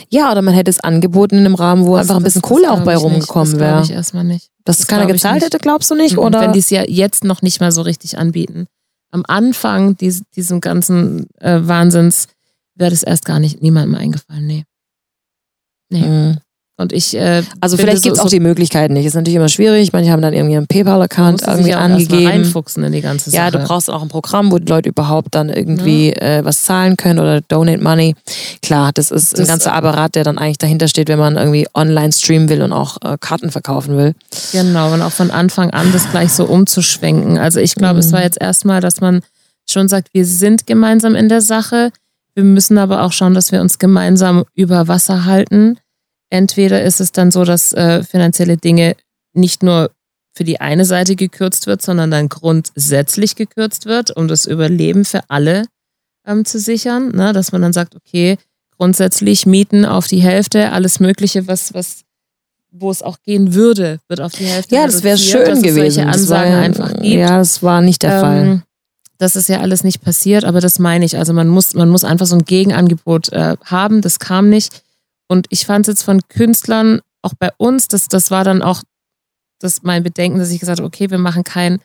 Ja, oder man hätte es angeboten in einem Rahmen, wo Das- einfach ein das- bisschen das Kohle auch glaub bei rumgekommen Das glaube wäre. ich erstmal nicht. Dass das keiner gezahlt hätte, glaubst du nicht? Mhm, Oder? Wenn die es ja jetzt noch nicht mal so richtig anbieten. Am Anfang dies, diesem ganzen äh, Wahnsinns wäre das erst gar nicht niemandem eingefallen. Nee. Nee. Mhm. Und ich. Äh, Also vielleicht gibt es so- auch die Möglichkeit nicht. Ist natürlich immer schwierig. Manche haben dann irgendwie einen PayPal-Account irgendwie angegeben. reinfuchsen in die ganze Sache. Ja, du brauchst auch ein Programm, wo die Leute überhaupt dann irgendwie äh, was zahlen können oder Donate Money. Klar, das ist ein Das- ganzer Apparat, der dann eigentlich dahinter steht, wenn man irgendwie online streamen will und auch äh, Karten verkaufen will. Genau, und auch von Anfang an das gleich so umzuschwenken. Also ich glaube, es Mhm. war jetzt erstmal, dass man schon sagt, wir sind gemeinsam in der Sache. Wir müssen aber auch schauen, dass wir uns gemeinsam über Wasser halten. Entweder ist es dann so, dass äh, finanzielle Dinge nicht nur für die eine Seite gekürzt wird, sondern dann grundsätzlich gekürzt wird, um das Überleben für alle ähm, zu sichern. Ne? Dass man dann sagt, okay, grundsätzlich Mieten auf die Hälfte, alles Mögliche, was, was wo es auch gehen würde, wird auf die Hälfte Ja, das wäre schön gewesen. Ansagen war, einfach gibt. Ja, das war nicht der Fall. Ähm, das ist ja alles nicht passiert, aber das meine ich. Also man muss, man muss einfach so ein Gegenangebot äh, haben. Das kam nicht. Und ich fand es jetzt von Künstlern, auch bei uns, das, das war dann auch das mein Bedenken, dass ich gesagt habe, okay, wir machen kein,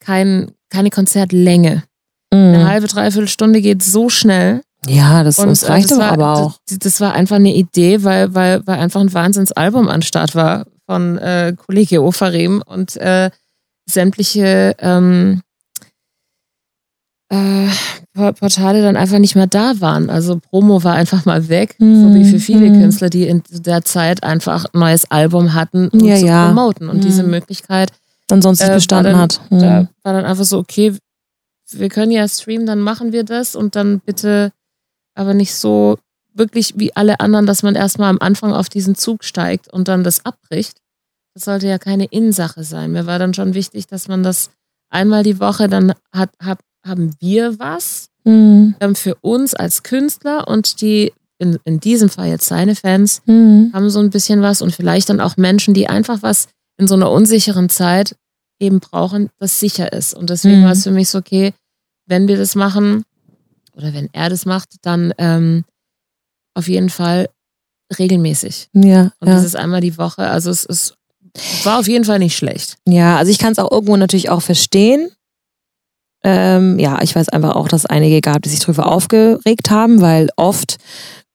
kein, keine Konzertlänge. Eine Mhm. halbe, dreiviertel Stunde geht so schnell. Ja, das, Und das reicht das doch war, aber auch. Das, das war einfach eine Idee, weil, weil, weil einfach ein Wahnsinnsalbum an Start war von äh, Kollege Ofarim und äh, sämtliche ähm, äh, Por- Portale dann einfach nicht mehr da waren. Also Promo war einfach mal weg, so wie für viele Mhm. Künstler, die in der Zeit einfach ein neues Album hatten, um Ja, zu ja. promoten. Und Mhm. diese Möglichkeit Ansonsten äh, bestanden dann- hat. Mhm. da war dann einfach so, okay, wir können ja streamen, dann machen wir das und dann bitte aber nicht so wirklich wie alle anderen, dass man erstmal am Anfang auf diesen Zug steigt und dann das abbricht. Das sollte ja keine Innensache sein. Mir war dann schon wichtig, dass man das einmal die Woche, dann hat, hab, haben wir was Mhm. ähm, für uns als Künstler und die, in, in diesem Fall jetzt seine Fans, Mhm. haben so ein bisschen was und vielleicht dann auch Menschen, die einfach was in so einer unsicheren Zeit eben brauchen, das sicher ist. Und deswegen Mhm. war es für mich so, okay, wenn wir das machen oder wenn er das macht, dann ähm, auf jeden Fall regelmäßig. Ja, Und ja. das ist einmal die Woche. Also es, es war auf jeden Fall nicht schlecht. ja, also ich kann es auch irgendwo natürlich auch verstehen. Ähm, ja, ich weiß einfach auch, dass es einige gab, die sich darüber aufgeregt haben, weil oft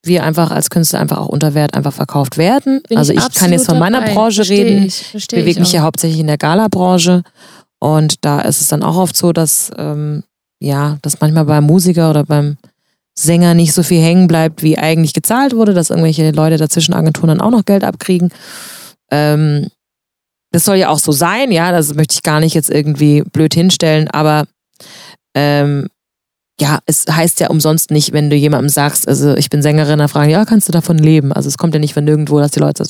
wir einfach als Künstler einfach auch unter Wert einfach verkauft werden. Bin also ich ich, kann jetzt von meiner dabei. Branche Versteh reden. Ich, Ich versteh bewege ich mich auch. ja hauptsächlich in der Gala-Branche und da ist es dann auch oft so, dass ähm, ja, dass manchmal beim Musiker oder beim Sänger nicht so viel hängen bleibt, wie eigentlich gezahlt wurde, dass irgendwelche Leute dazwischen Agenturen dann auch noch Geld abkriegen. Ähm, das soll ja auch so sein, ja, das möchte ich gar nicht jetzt irgendwie blöd hinstellen, aber ähm, ja, es heißt ja umsonst nicht, wenn du jemandem sagst, also ich bin Sängerin, dann fragen, ja, kannst du davon leben? Also es kommt ja nicht von nirgendwo, dass die Leute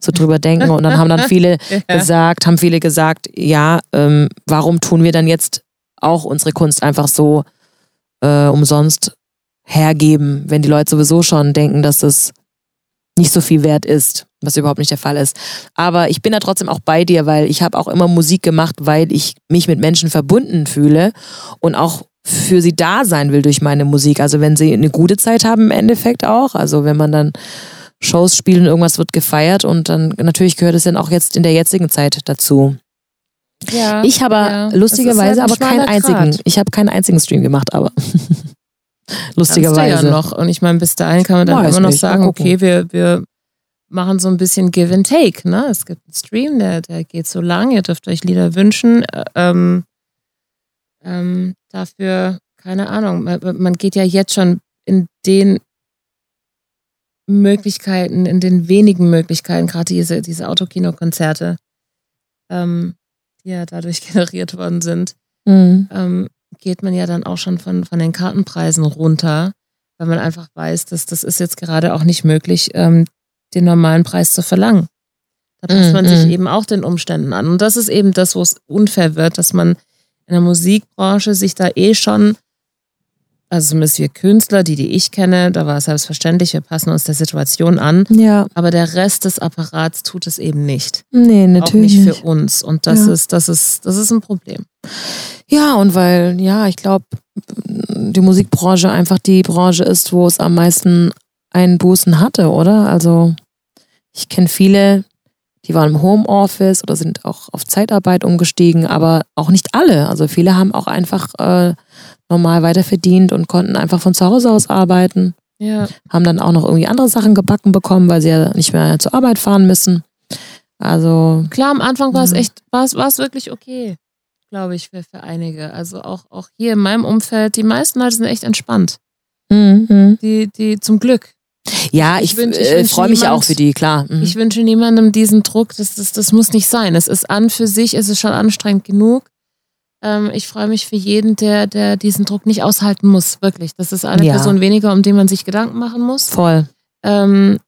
so drüber denken und dann haben dann viele Ja. gesagt, haben viele gesagt, ja, ähm, warum tun wir dann jetzt auch unsere Kunst einfach so äh, umsonst hergeben, wenn die Leute sowieso schon denken, dass das nicht so viel wert ist, was überhaupt nicht der Fall ist. Aber ich bin da trotzdem auch bei dir, weil ich habe auch immer Musik gemacht, weil ich mich mit Menschen verbunden fühle und auch für sie da sein will durch meine Musik. Also wenn sie eine gute Zeit haben im Endeffekt auch, also wenn man dann Shows spielt und irgendwas wird gefeiert und dann natürlich gehört es dann auch jetzt in der jetzigen Zeit dazu. Ja. Ich habe ja. lustigerweise aber halt ein keinen einzigen, ich habe keinen einzigen Stream gemacht, aber lustigerweise. Ja noch. Und ich meine, bis dahin kann man dann Weiß immer noch nicht, sagen, okay, wir, wir machen so ein bisschen Give and Take. Ne? Es gibt einen Stream, der, der geht so lang, ihr dürft euch Lieder wünschen. Ä- Ähm, ähm, dafür, keine Ahnung, man, man geht ja jetzt schon in den Möglichkeiten, in den wenigen Möglichkeiten, gerade diese, diese Autokino-Konzerte, ähm, die ja dadurch generiert worden sind, Mhm. ähm, geht man ja dann auch schon von, von den Kartenpreisen runter, weil man einfach weiß, dass das ist jetzt gerade auch nicht möglich, ähm, den normalen Preis zu verlangen. Da passt Mm, man sich mm. eben auch den Umständen an. Und das ist eben das, wo es unfair wird, dass man in der Musikbranche sich da eh schon, also zumindest wir Künstler, die, die ich kenne, da war es selbstverständlich, wir passen uns der Situation an, Ja, aber der Rest des Apparats tut es eben nicht. nee, auch natürlich nicht nicht. für uns. Und das Ja. ist, das ist, das ist ein Problem. Ja, und weil, ja, ich glaube, die Musikbranche einfach die Branche ist, wo es am meisten Einbußen hatte, oder? Also ich kenne viele, die waren im Homeoffice oder sind auch auf Zeitarbeit umgestiegen, aber auch nicht alle. Also viele haben auch einfach äh, normal weiterverdient und konnten einfach von zu Hause aus arbeiten. Ja. haben dann auch noch irgendwie andere Sachen gebacken bekommen, weil sie ja nicht mehr zur Arbeit fahren müssen. Also, Klar, am Anfang war es Ja. echt, war es, war es wirklich okay, glaube ich, für, für einige. Also auch, auch hier in meinem Umfeld, die meisten Leute sind echt entspannt. mhm. Die, die zum Glück. Ja, ich, Ich wünsch- ich äh, freue mich niemand- auch für die, klar. Mhm. Ich wünsche niemandem diesen Druck, das, das, das muss nicht sein. Es ist an für sich, es ist schon anstrengend genug. Ähm, ich freue mich für jeden, der, der diesen Druck nicht aushalten muss, wirklich. Das ist eine Ja. Person weniger, um die man sich Gedanken machen muss. Voll. ähm,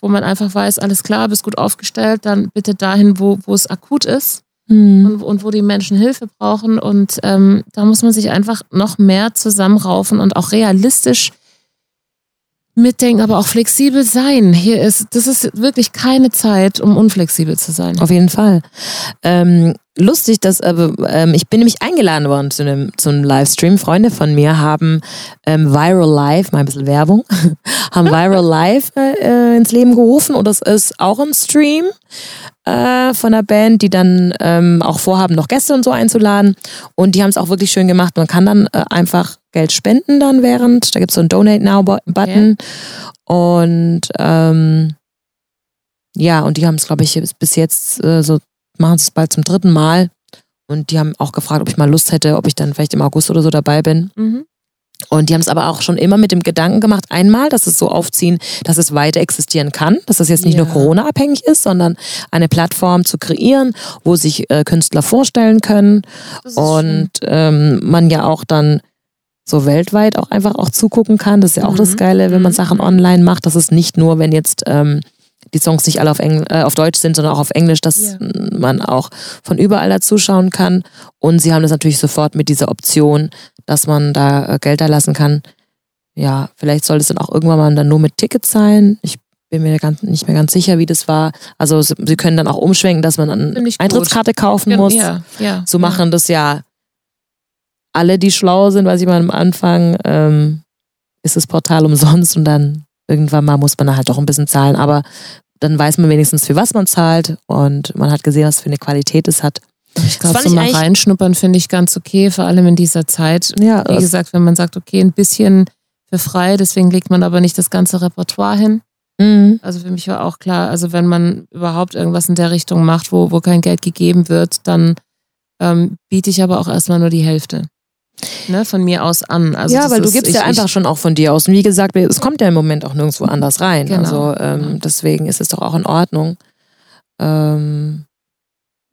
wo man einfach weiß, alles klar, bist gut aufgestellt, dann bitte dahin, wo, wo es akut ist Mhm. und, und wo die Menschen Hilfe brauchen. Und ähm, da muss man sich einfach noch mehr zusammenraufen und auch realistisch mitdenken, aber auch flexibel sein. Hier ist, das ist wirklich keine Zeit, um unflexibel zu sein. Auf jeden Fall. Ähm, lustig, dass aber, ähm, ich bin nämlich eingeladen worden zu einem, zu Livestream. Freunde von mir haben ähm, Viral Live, mal ein bisschen Werbung, haben Viral Live äh, äh, ins Leben gerufen und das ist auch ein Stream äh, von einer Band, die dann ähm, auch vorhaben, noch Gäste und so einzuladen. Und die haben es auch wirklich schön gemacht. Man kann dann äh, einfach Geld spenden dann während. Da gibt es so einen Donate Now-Button. Und ähm, ja, und die haben es, glaube ich, bis jetzt äh, so, machen es bald zum dritten Mal. Und die haben auch gefragt, ob ich mal Lust hätte, ob ich dann vielleicht im August oder so dabei bin. Mhm. Und die haben es aber auch schon immer mit dem Gedanken gemacht, einmal, dass es so aufziehen, dass es weiter existieren kann, dass das jetzt nicht Ja. nur Corona-abhängig ist, sondern eine Plattform zu kreieren, wo sich äh, Künstler vorstellen können und ähm, man ja auch dann so weltweit auch einfach auch zugucken kann. Das ist ja auch Mhm. das Geile, wenn man Mhm. Sachen online macht, dass es nicht nur, wenn jetzt ähm, die Songs nicht alle auf, Engl äh, auf Deutsch sind, sondern auch auf Englisch, dass Ja. man auch von überall da zuschauen kann. Und sie haben das natürlich sofort mit dieser Option, dass man da äh, Geld da lassen kann. Ja, vielleicht soll es dann auch irgendwann mal dann nur mit Tickets sein. Ich bin mir ganz, nicht mehr ganz sicher, wie das war. Also sie sie können dann auch umschwenken, dass man eine gut. Eintrittskarte kaufen Ja, muss. Ja, ja, So machen das ja alle, die schlau sind, weiß ich mal am Anfang, ähm, ist das Portal umsonst und dann irgendwann mal muss man da halt doch ein bisschen zahlen. Aber dann weiß man wenigstens, für was man zahlt und man hat gesehen, was für eine Qualität es hat. Ich glaube, so mal reinschnuppern finde ich ganz okay, vor allem in dieser Zeit. Ja, Wie gesagt, wenn man sagt, okay, ein bisschen für frei, deswegen legt man aber nicht das ganze Repertoire hin. Mhm. Also für mich war auch klar, also wenn man überhaupt irgendwas in der Richtung macht, wo, wo kein Geld gegeben wird, dann ähm, biete ich aber auch erstmal nur die Hälfte. Ne, von mir aus an. Also ja, weil du gibst ich, ja einfach schon auch von dir aus. Und wie gesagt, es kommt ja im Moment auch nirgendwo anders rein. Genau. Also ähm, deswegen ist es doch auch in Ordnung. Ähm,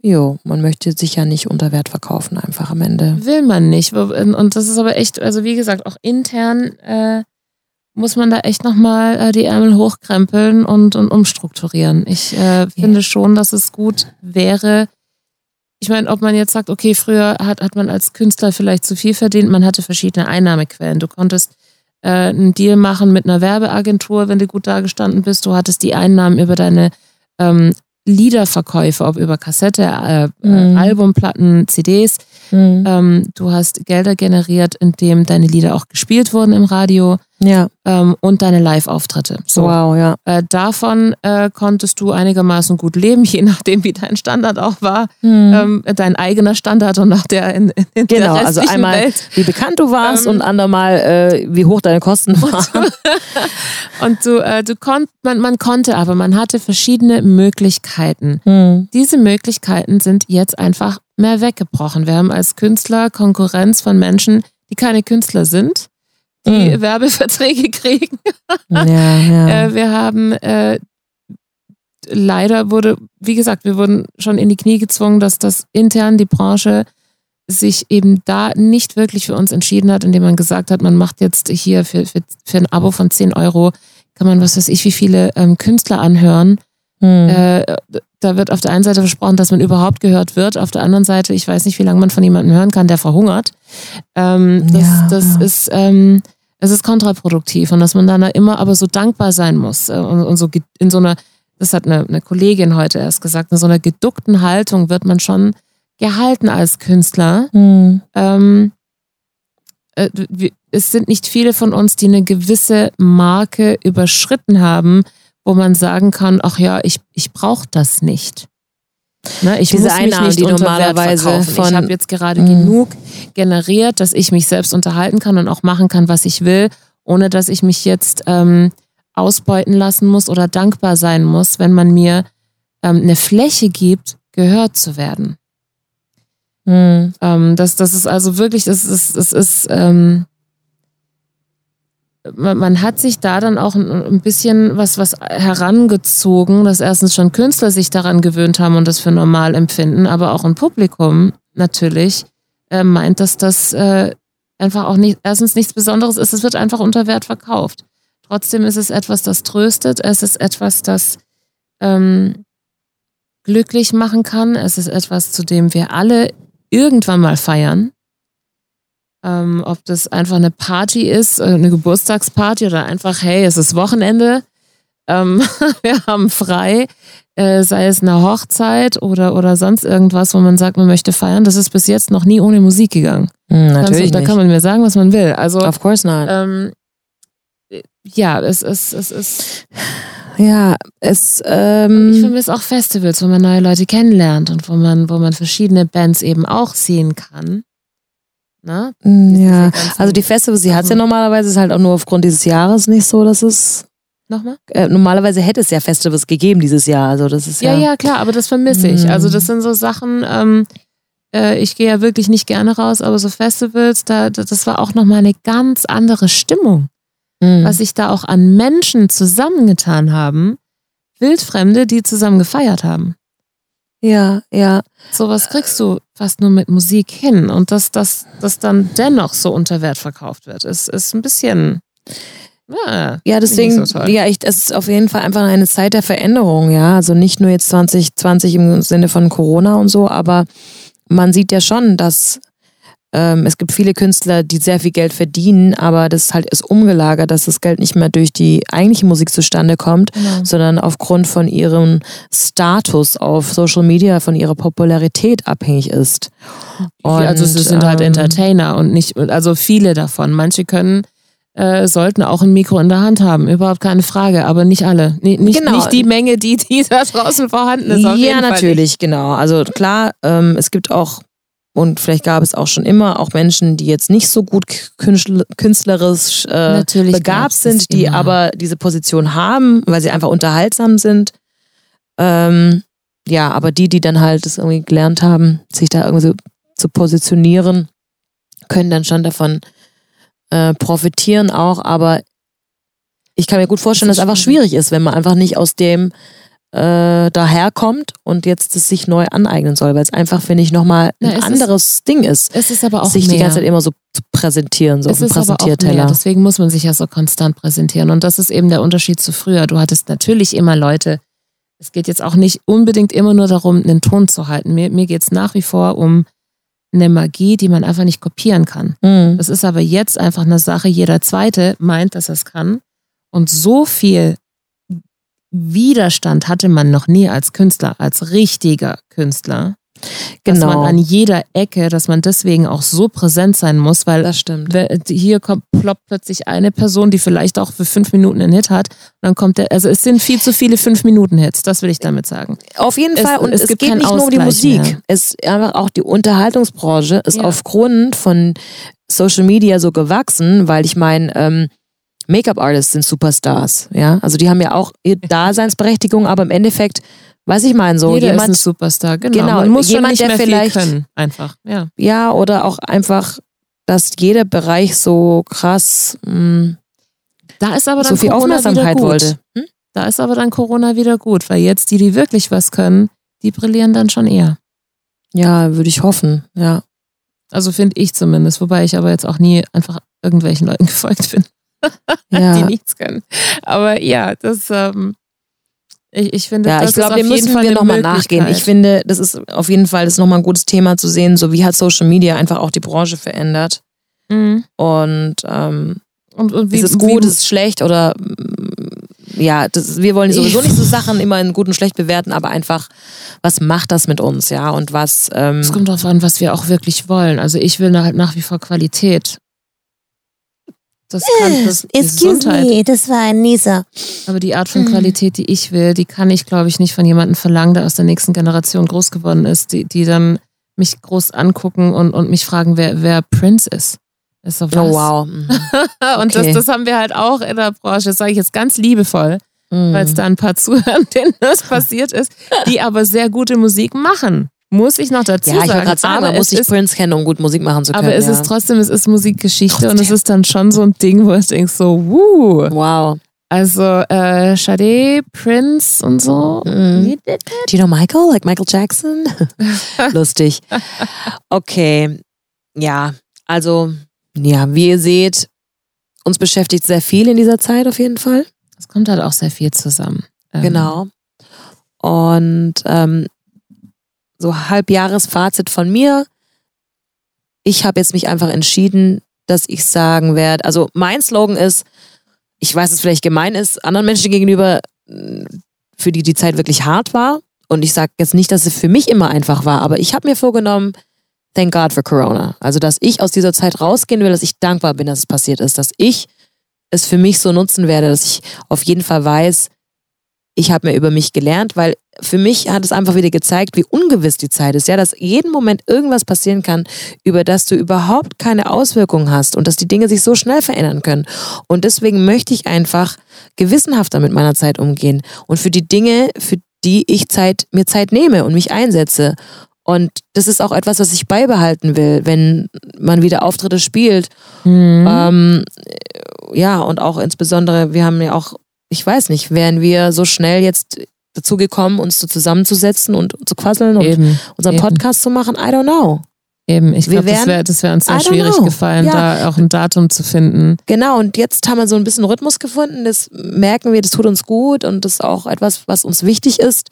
jo, man möchte sich ja nicht unter Wert verkaufen, einfach am Ende. Will man nicht. Und das ist aber echt, also wie gesagt, auch intern äh, muss man da echt nochmal äh, die Ärmel hochkrempeln und, und umstrukturieren. Ich äh, finde ja. schon, dass es gut wäre, ich meine, ob man jetzt sagt, okay, früher hat, hat man als Künstler vielleicht zu viel verdient, man hatte verschiedene Einnahmequellen. Du konntest äh, einen Deal machen mit einer Werbeagentur, wenn du gut dagestanden bist. Du hattest die Einnahmen über deine ähm, Liederverkäufe, ob über Kassette, äh, mhm. Albumplatten, CDs. Mhm. Ähm, du hast Gelder generiert, indem deine Lieder auch gespielt wurden im Radio ja. ähm, und deine Live-Auftritte. So. Wow, ja. Äh, davon äh, konntest du einigermaßen gut leben, je nachdem, wie dein Standard auch war. Mhm. Ähm, dein eigener Standard und auch der in, in genau, der also einmal Welt. wie bekannt du warst ähm, und andermal äh, wie hoch deine Kosten waren. und du, äh, du konnt, man, man konnte aber, man hatte verschiedene Möglichkeiten. Mhm. Diese Möglichkeiten sind jetzt einfach mehr weggebrochen. Wir haben als Künstler Konkurrenz von Menschen, die keine Künstler sind die mhm. Werbeverträge kriegen. ja, ja. Äh, wir haben äh, leider wurde, wie gesagt, wir wurden schon in die Knie gezwungen, dass das intern die Branche sich eben da nicht wirklich für uns entschieden hat, indem man gesagt hat, man macht jetzt hier für, für, für ein Abo von 10 Euro, kann man, was weiß ich, wie viele ähm, Künstler anhören. Hm. Äh, da wird auf der einen Seite versprochen, dass man überhaupt gehört wird, auf der anderen Seite, ich weiß nicht, wie lange man von jemandem hören kann, der verhungert. Ähm, das, ja, das ja. ist ähm, es ist kontraproduktiv und dass man dann immer aber so dankbar sein muss äh, und, und so in so einer, das hat eine, eine Kollegin heute erst gesagt, in so einer geduckten Haltung wird man schon gehalten als Künstler. Mhm. Ähm, äh, es sind nicht viele von uns, die eine gewisse Marke überschritten haben, wo man sagen kann, ach ja, ich, ich brauche das nicht. Ne, ich Diese muss mich Einnahmen, nicht die normalerweise von- Ich habe jetzt gerade Mhm. genug generiert, dass ich mich selbst unterhalten kann und auch machen kann, was ich will, ohne dass ich mich jetzt ähm, ausbeuten lassen muss oder dankbar sein muss, wenn man mir ähm, eine Fläche gibt, gehört zu werden. Mhm. Ähm, das, das ist also wirklich, das ist, das ist, ähm, man, man hat sich da dann auch ein, ein bisschen was, was herangezogen, dass erstens schon Künstler sich daran gewöhnt haben und das für normal empfinden, aber auch ein Publikum natürlich äh, meint, dass das äh, einfach auch nicht, erstens nichts Besonderes ist, es wird einfach unter Wert verkauft. Trotzdem ist es etwas, das tröstet, es ist etwas, das ähm, glücklich machen kann, es ist etwas, zu dem wir alle irgendwann mal feiern. Ähm, ob das einfach eine Party ist, äh, eine Geburtstagsparty oder einfach, hey, es ist Wochenende, ähm, wir haben frei, äh, sei es eine Hochzeit oder, oder sonst irgendwas, wo man sagt, man möchte feiern. Das ist bis jetzt noch nie ohne Musik gegangen. Kannst natürlich du, da kann man mir sagen, was man will. Also, of course not. ähm, ja, es ist, es ist, ja, es. ich Ähm, vermisse auch Festivals, wo man neue Leute kennenlernt und wo man, wo man verschiedene Bands eben auch sehen kann. Na? ja, Diese ganzen also die Festivals, sie hat es ja Sachen. normalerweise, ist halt auch nur aufgrund dieses Jahres nicht so, dass es. Nochmal? Äh, normalerweise hätte es ja Festivals gegeben dieses Jahr. Also das ist ja. Ja, ja, klar, aber das vermisse ich. Mhm. Also das sind so Sachen, ähm, äh, ich gehe ja wirklich nicht gerne raus, aber so Festivals, da, das war auch nochmal eine ganz andere Stimmung. Mhm. Was sich da auch an Menschen zusammengetan haben, Wildfremde, die zusammen gefeiert haben. Ja, ja. Sowas kriegst du fast nur mit Musik hin. Und dass das dass dann dennoch so unter Wert verkauft wird, ist, ist ein bisschen. Ja, Ja, deswegen, so ja, ich, es ist auf jeden Fall einfach eine Zeit der Veränderung, ja. Also nicht nur jetzt 2020 im Sinne von Corona und so, aber man sieht ja schon, dass ähm, es gibt viele Künstler, die sehr viel Geld verdienen, aber das halt ist umgelagert, dass das Geld nicht mehr durch die eigentliche Musik zustande kommt, Genau. sondern aufgrund von ihrem Status auf Social Media, von ihrer Popularität abhängig ist. also Und, sind halt ähm, Entertainer und nicht, also viele davon. Manche können äh, sollten auch ein Mikro in der Hand haben, überhaupt keine Frage, aber nicht alle. Nicht, nicht, Genau. nicht die Menge, die, die da draußen vorhanden ist. Ja, natürlich, genau. Also klar, ähm, es gibt auch, und vielleicht gab es auch schon immer, auch Menschen, die jetzt nicht so gut künstl- künstlerisch äh, begabt sind, die immer. aber diese Position haben, weil sie einfach unterhaltsam sind. Ähm, ja, aber die, die dann halt das irgendwie gelernt haben, sich da irgendwie so zu positionieren, können dann schon davon äh, profitieren auch, aber ich kann mir gut vorstellen, Das dass es einfach schwierig ist, wenn man einfach nicht aus dem äh, daherkommt und jetzt es sich neu aneignen soll, weil es einfach, finde ich, nochmal Na, ein ist- anderes Ding ist, Es ist aber auch sich mehr. die ganze Zeit immer so zu präsentieren, so es auf dem ist aber auch mehr. Präsentierteller. Deswegen muss man sich ja so konstant präsentieren. Und das ist eben der Unterschied zu früher. Du hattest natürlich immer Leute. Es geht jetzt auch nicht unbedingt immer nur darum, einen Ton zu halten. Mir, mir geht es nach wie vor um eine Magie, die man einfach nicht kopieren kann. Mhm. Das ist aber jetzt einfach eine Sache. Jeder Zweite meint, dass er es kann. Und so viel Widerstand hatte man noch nie als Künstler, als richtiger Künstler. Dass man Genau, an jeder Ecke, dass man deswegen auch so präsent sein muss, weil das stimmt. Hier kommt ploppt plötzlich eine Person, die vielleicht auch für fünf Minuten einen Hit hat. Dann kommt der, also es sind viel zu viele fünf Minuten Hits, das will ich damit sagen. Auf jeden Es- Fall. Und es es, gibt geht nicht nur um die Ausgleich Musik. mehr. Es einfach auch die Unterhaltungsbranche ist Ja. aufgrund von Social Media so gewachsen, weil ich meine, ähm, Make-up-Artists sind Superstars. Ja, also die haben ja auch ihre Daseinsberechtigung, aber im Endeffekt, weiß ich meine, so Jeder ist ein jemand, Superstar, genau. Genau, Man muss jemand, schon nicht der mehr vielleicht- viel können, einfach. Ja. ja, oder auch einfach, dass jeder Bereich so krass mh, Da ist aber dann so viel Corona Aufmerksamkeit wieder gut. wollte. Hm? Da ist aber dann Corona wieder gut, weil jetzt die, die wirklich was können, die brillieren dann schon eher. Ja, würde ich hoffen. Ja. Also finde ich zumindest, wobei ich aber jetzt auch nie einfach irgendwelchen Leuten gefolgt bin. die Ja, nichts können. Aber ja, das, ähm, ich, ich finde, ja das ich glaube, dem müssen Fall wir nochmal nachgehen. Ich finde, das ist auf jeden Fall das nochmal ein gutes Thema zu sehen, so wie hat Social Media einfach auch die Branche verändert. Mhm. Und ähm, Und, und wie, ist es gut, wie, ist es schlecht oder mm, ja, das, wir wollen sowieso nicht so Sachen immer in gut und schlecht bewerten, aber einfach, was macht das mit uns, ja? Und was ähm, es kommt darauf an, was wir auch wirklich wollen. Also ich will halt nach wie vor Qualität. Das kann das die Gesundheit. das war ein Nieser. Aber die Art von Qualität, die ich will, die kann ich, glaube ich, nicht von jemandem verlangen, der aus der nächsten Generation groß geworden ist, die, die dann mich groß angucken und, und mich fragen, wer, wer Prince ist. ist? Oh wow. Mhm. Und Okay. das, das haben wir halt auch in der Branche, das sage ich jetzt ganz liebevoll, Mhm. weil es da ein paar zuhören, denen das passiert ist, die aber sehr gute Musik machen. Muss ich noch dazu Ja, ich sagen. gerade sagen, aber man muss ist, Prince kennen, um gut Musik machen zu können. aber es ja. ist trotzdem, es ist Musikgeschichte und es Trotzdem. ist dann schon so ein Ding, wo ich denke so, wuh. Wow. Also äh, Sade, Prince und so. Mhm. Do you know Michael? Like Michael Jackson? Lustig. Okay. Ja, also, ja, wie ihr seht, uns beschäftigt sehr viel in dieser Zeit auf jeden Fall. Es kommt halt auch sehr viel zusammen. Ähm, Genau. Und ähm, so Halbjahresfazit von mir. Ich habe jetzt mich einfach entschieden, dass ich sagen werde, also mein Slogan ist, ich weiß, es vielleicht gemein ist, anderen Menschen gegenüber, mh, für die die Zeit wirklich hart war. Und ich sage jetzt nicht, dass es für mich immer einfach war, aber ich habe mir vorgenommen, thank God for Corona. Also, dass ich aus dieser Zeit rausgehen will, dass ich dankbar bin, dass es passiert ist, dass ich es für mich so nutzen werde, dass ich auf jeden Fall weiß, ich habe mir über mich gelernt, weil für mich hat es einfach wieder gezeigt, wie ungewiss die Zeit ist, ja, dass jeden Moment irgendwas passieren kann, über das du überhaupt keine Auswirkungen hast und dass die Dinge sich so schnell verändern können. Und deswegen möchte ich einfach gewissenhafter mit meiner Zeit umgehen und für die Dinge, für die ich Zeit, mir Zeit nehme und mich einsetze. Und das ist auch etwas, was ich beibehalten will, wenn man wieder Auftritte spielt Mhm. ähm, ja, und auch insbesondere, wir haben ja auch, ich weiß nicht, wären wir so schnell jetzt dazu gekommen, uns so zusammenzusetzen und zu quasseln und eben, unseren eben. Podcast zu machen? I don't know. eben. Ich glaube, das wäre wär uns sehr schwierig know. gefallen, Ja. da auch ein Datum zu finden. Genau, und jetzt haben wir so ein bisschen Rhythmus gefunden. Das merken wir, das tut uns gut und das ist auch etwas, was uns wichtig ist.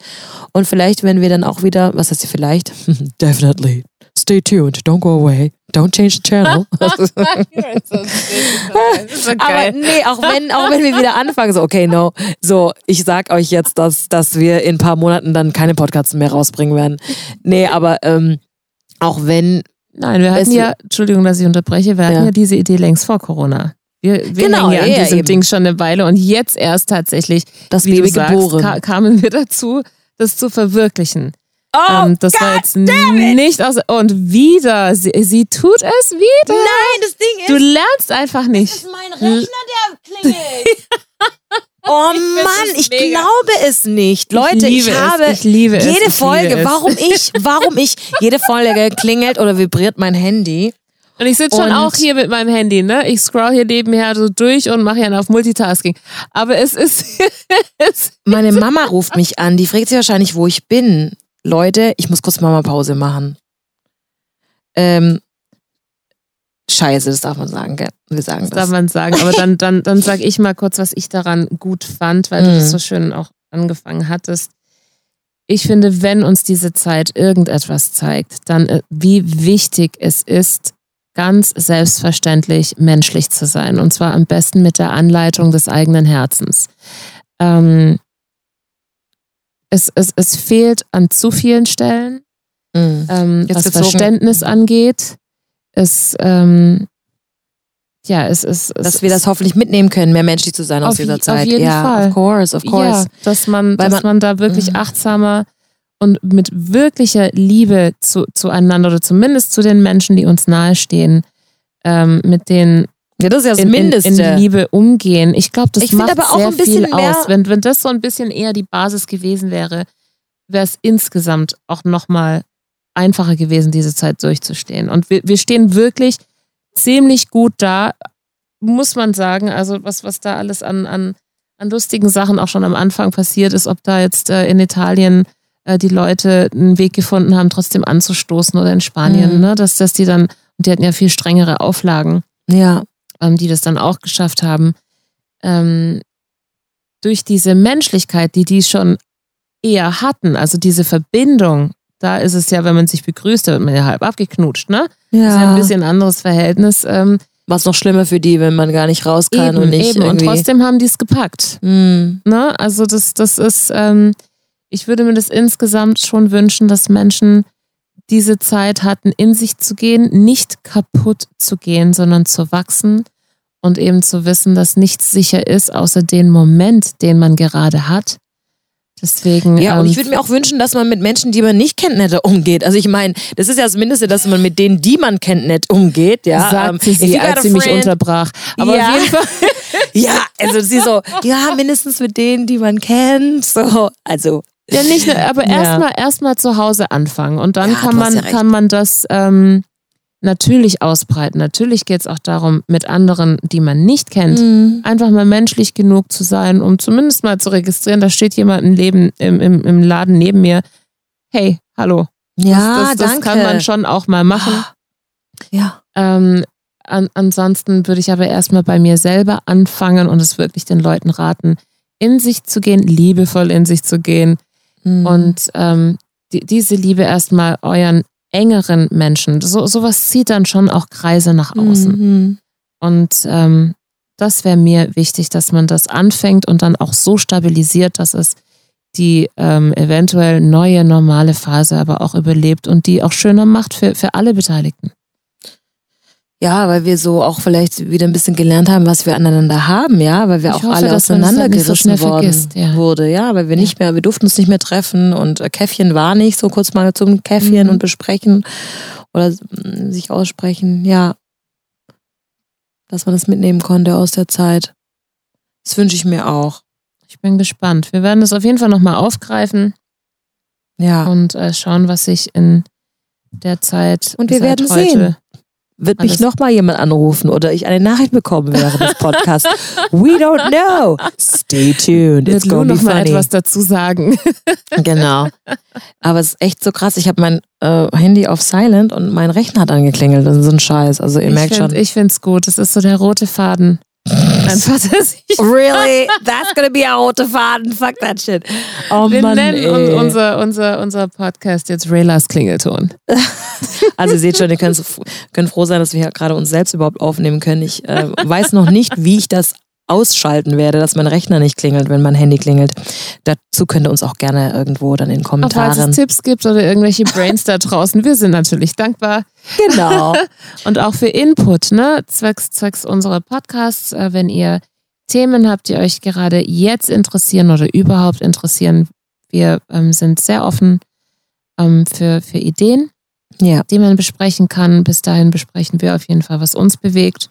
Und vielleicht, wenn wir dann auch wieder, was heißt hier vielleicht? Definitely. Stay tuned. Don't go away. Don't change the channel. Aber nee, auch wenn, auch wenn wir wieder anfangen, so, okay, no. So, ich sag euch jetzt, dass, dass wir in ein paar Monaten dann keine Podcasts mehr rausbringen werden. Nee, aber ähm, auch wenn, Nein, wir hatten ja, Entschuldigung, dass ich unterbreche, wir hatten Ja. ja. diese Idee längst vor Corona. Wir, wir Genau, ja an ja, diesem eben. Ding schon eine Weile und jetzt erst tatsächlich, Das wie Baby sagst, geboren. ka kamen wir dazu, das zu verwirklichen. Oh, ähm, das war jetzt nicht aus. Und wieder, sie, sie tut es wieder. nein, das Ding Du lernst einfach nicht. mein Rechner, der klingelt. Oh find Mann, ich mega. glaube es nicht. Leute, ich, es, habe ich liebe es, jede ich Folge, liebe es. warum ich, warum ich, jede Folge klingelt oder vibriert mein Handy. Und ich sitze schon auch hier mit meinem Handy, ne? Ich scroll hier nebenher so durch und mache ja auf Multitasking. Aber es ist, es, Meine Mama ruft mich an, die fragt sich wahrscheinlich, wo ich bin. Leute, ich muss kurz Mama Pause machen. Ähm, scheiße, das darf man sagen, gell? Wir sagen das darf das. man sagen. Aber dann, dann, dann sage ich mal kurz, was ich daran gut fand, weil du Mhm. das so schön auch angefangen hattest. Ich finde, wenn uns diese Zeit irgendetwas zeigt, dann äh, wie wichtig es ist, ganz selbstverständlich menschlich zu sein. Und zwar am besten mit der Anleitung des eigenen Herzens. Ähm, es, es, es fehlt an zu vielen Stellen, Mhm. ähm, was Verständnis angeht. Es, ähm, ja, es ist. Es, Dass wir das hoffentlich mitnehmen können, mehr menschlich zu sein aus Auf dieser auf Zeit. jeden ja, Fall. of course, of course. Ja, dass man, Weil dass man, da wirklich Mhm. achtsamer und mit wirklicher Liebe zu, zueinander oder zumindest zu den Menschen, die uns nahestehen, ähm, mit denen Ja, das ist ja das in, in, Mindeste. in Liebe umgehen. Ich glaube, das Ich macht aber auch sehr ein bisschen viel aus. Wenn, wenn das so ein bisschen eher die Basis gewesen wäre, wäre es insgesamt auch nochmal einfacher gewesen, diese Zeit durchzustehen. Und wir, wir stehen wirklich ziemlich gut da, muss man sagen. Also was, was da alles an, an, an lustigen Sachen auch schon am Anfang passiert ist, ob da jetzt äh, in Italien äh, die Leute einen Weg gefunden haben, trotzdem anzustoßen oder in Spanien, Mhm. ne? dass, dass die dann, und die hatten ja viel strengere Auflagen ja. Ähm, die das dann auch geschafft haben, ähm, durch diese Menschlichkeit, die die schon eher hatten, also diese Verbindung, da ist es ja, wenn man sich begrüßt, da wird man ja halb abgeknutscht, ne? Das ist ja ja. ein bisschen anderes Verhältnis. Ähm, Was noch schlimmer für die, wenn man gar nicht raus kann eben, und nicht eben. Und irgendwie. trotzdem haben die es gepackt. Mhm. Ne? Also das, das ist, ähm, ich würde mir das insgesamt schon wünschen, dass Menschen diese Zeit hatten, in sich zu gehen, nicht kaputt zu gehen, sondern zu wachsen und eben zu wissen, dass nichts sicher ist, außer den Moment, den man gerade hat. Deswegen, Ja, und ähm, ich würde mir auch wünschen, dass man mit Menschen, die man nicht kennt, netter umgeht. Also ich meine, das ist ja das Mindeste, dass man mit denen, die man kennt, nett umgeht. Ja, sagte Ähm, sie, als sie mich unterbrach. Aber Ja. auf jeden Fall, Ja, also sie so, ja, mindestens mit denen, die man kennt. So, also Ja, nicht nur, aber Ja. erstmal erstmal zu Hause anfangen und dann Ja, kann man ja kann man das ähm, natürlich ausbreiten. Natürlich geht es auch darum, mit anderen, die man nicht kennt, Mhm. einfach mal menschlich genug zu sein, um zumindest mal zu registrieren, da steht jemand im Leben im, im, im Laden neben mir. Hey, hallo. ja, das, das danke. kann man schon auch mal machen. Ja, Ähm, an, ansonsten würde ich aber erstmal bei mir selber anfangen und es wirklich den Leuten raten, in sich zu gehen, liebevoll in sich zu gehen, Mhm. und ähm, die, diese Liebe erstmal euren engeren Menschen, so, sowas zieht dann schon auch Kreise nach außen. Mhm. Und ähm, das wäre mir wichtig, dass man das anfängt und dann auch so stabilisiert, dass es die ähm, eventuell neue normale Phase aber auch überlebt und die auch schöner macht für, für alle Beteiligten. Ja, weil wir so auch vielleicht wieder ein bisschen gelernt haben, was wir aneinander haben, ja, weil wir Ich auch hoffe, alle so auseinandergerissen schnell worden vergisst, ja. wurde, ja, weil wir nicht mehr, wir durften uns nicht mehr treffen und äh, Käffchen war nicht, so kurz mal zum Käffchen Mhm. und besprechen oder mm, sich aussprechen, ja, dass man das mitnehmen konnte aus der Zeit. Das wünsche ich mir auch, Ich bin gespannt. Wir werden das auf jeden Fall nochmal aufgreifen ja. und äh, schauen, was sich in der Zeit Und wir werden heute sehen. Wird mich alles- nochmal jemand anrufen oder ich eine Nachricht bekommen während des Podcasts? We don't know. Stay tuned. It's gonna be mal funny. etwas dazu sagen. Genau. Aber es ist echt so krass. Ich habe mein äh, Handy auf Silent und mein Rechner hat angeklingelt. Das ist so ein Scheiß. Also ihr ich merkt find, schon. Ich finde es gut. Das ist so der rote Faden. Dass ich. Really? That's gonna be a rote Faden. Fuck that shit. Oh Wir Mann, nennen ey. un- unser, unser, unser Podcast jetzt Raylas Klingelton. Also ihr seht schon, ihr könnt, könnt froh sein, dass wir hier gerade uns selbst überhaupt aufnehmen können. Ich äh, weiß noch nicht, wie ich das ausschalten werde, dass mein Rechner nicht klingelt, wenn mein Handy klingelt. Dazu könnt ihr uns auch gerne irgendwo dann in den Kommentaren. Auch falls es Tipps gibt oder irgendwelche Brains da draußen. Wir sind natürlich dankbar. Genau. Und auch für Input, ne? Zwecks, zwecks unserer Podcasts, äh, wenn ihr Themen habt, die euch gerade jetzt interessieren oder überhaupt interessieren. Wir ähm, sind sehr offen ähm, für, für Ideen, ja. die man besprechen kann. Bis dahin besprechen wir auf jeden Fall, was uns bewegt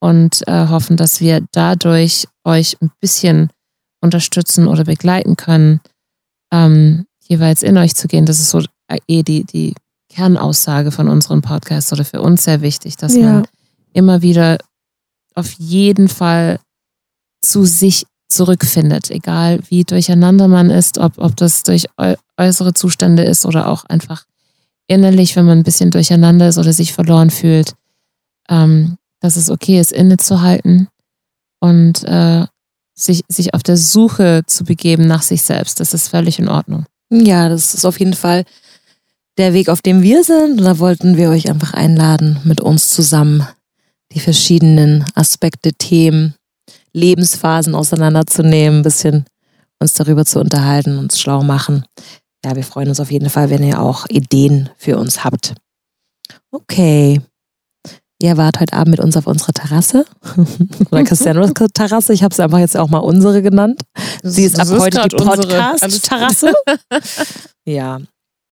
und äh, hoffen, dass wir dadurch euch ein bisschen unterstützen oder begleiten können, ähm, jeweils in euch zu gehen. Das ist so äh, eh die, die Kernaussage von unserem Podcast oder für uns sehr wichtig, dass ja. man immer wieder auf jeden Fall zu sich zurückfindet, egal wie durcheinander man ist, ob, ob das durch äußere Zustände ist oder auch einfach innerlich, wenn man ein bisschen durcheinander ist oder sich verloren fühlt. Ähm, dass es okay ist, innezuhalten und äh, sich, sich auf der Suche zu begeben nach sich selbst. Das ist völlig in Ordnung. Ja, das ist auf jeden Fall der Weg, auf dem wir sind. Und da wollten wir euch einfach einladen, mit uns zusammen die verschiedenen Aspekte, Themen, Lebensphasen auseinanderzunehmen, ein bisschen uns darüber zu unterhalten, uns schlau machen. Ja, wir freuen uns auf jeden Fall, wenn ihr auch Ideen für uns habt. Okay, Ihr wart heute Abend mit uns auf unserer Terrasse. Oder Cassandras Terrasse. Ich habe sie einfach jetzt auch mal unsere genannt. Sie ist ab heute die Podcast-Terrasse. ja.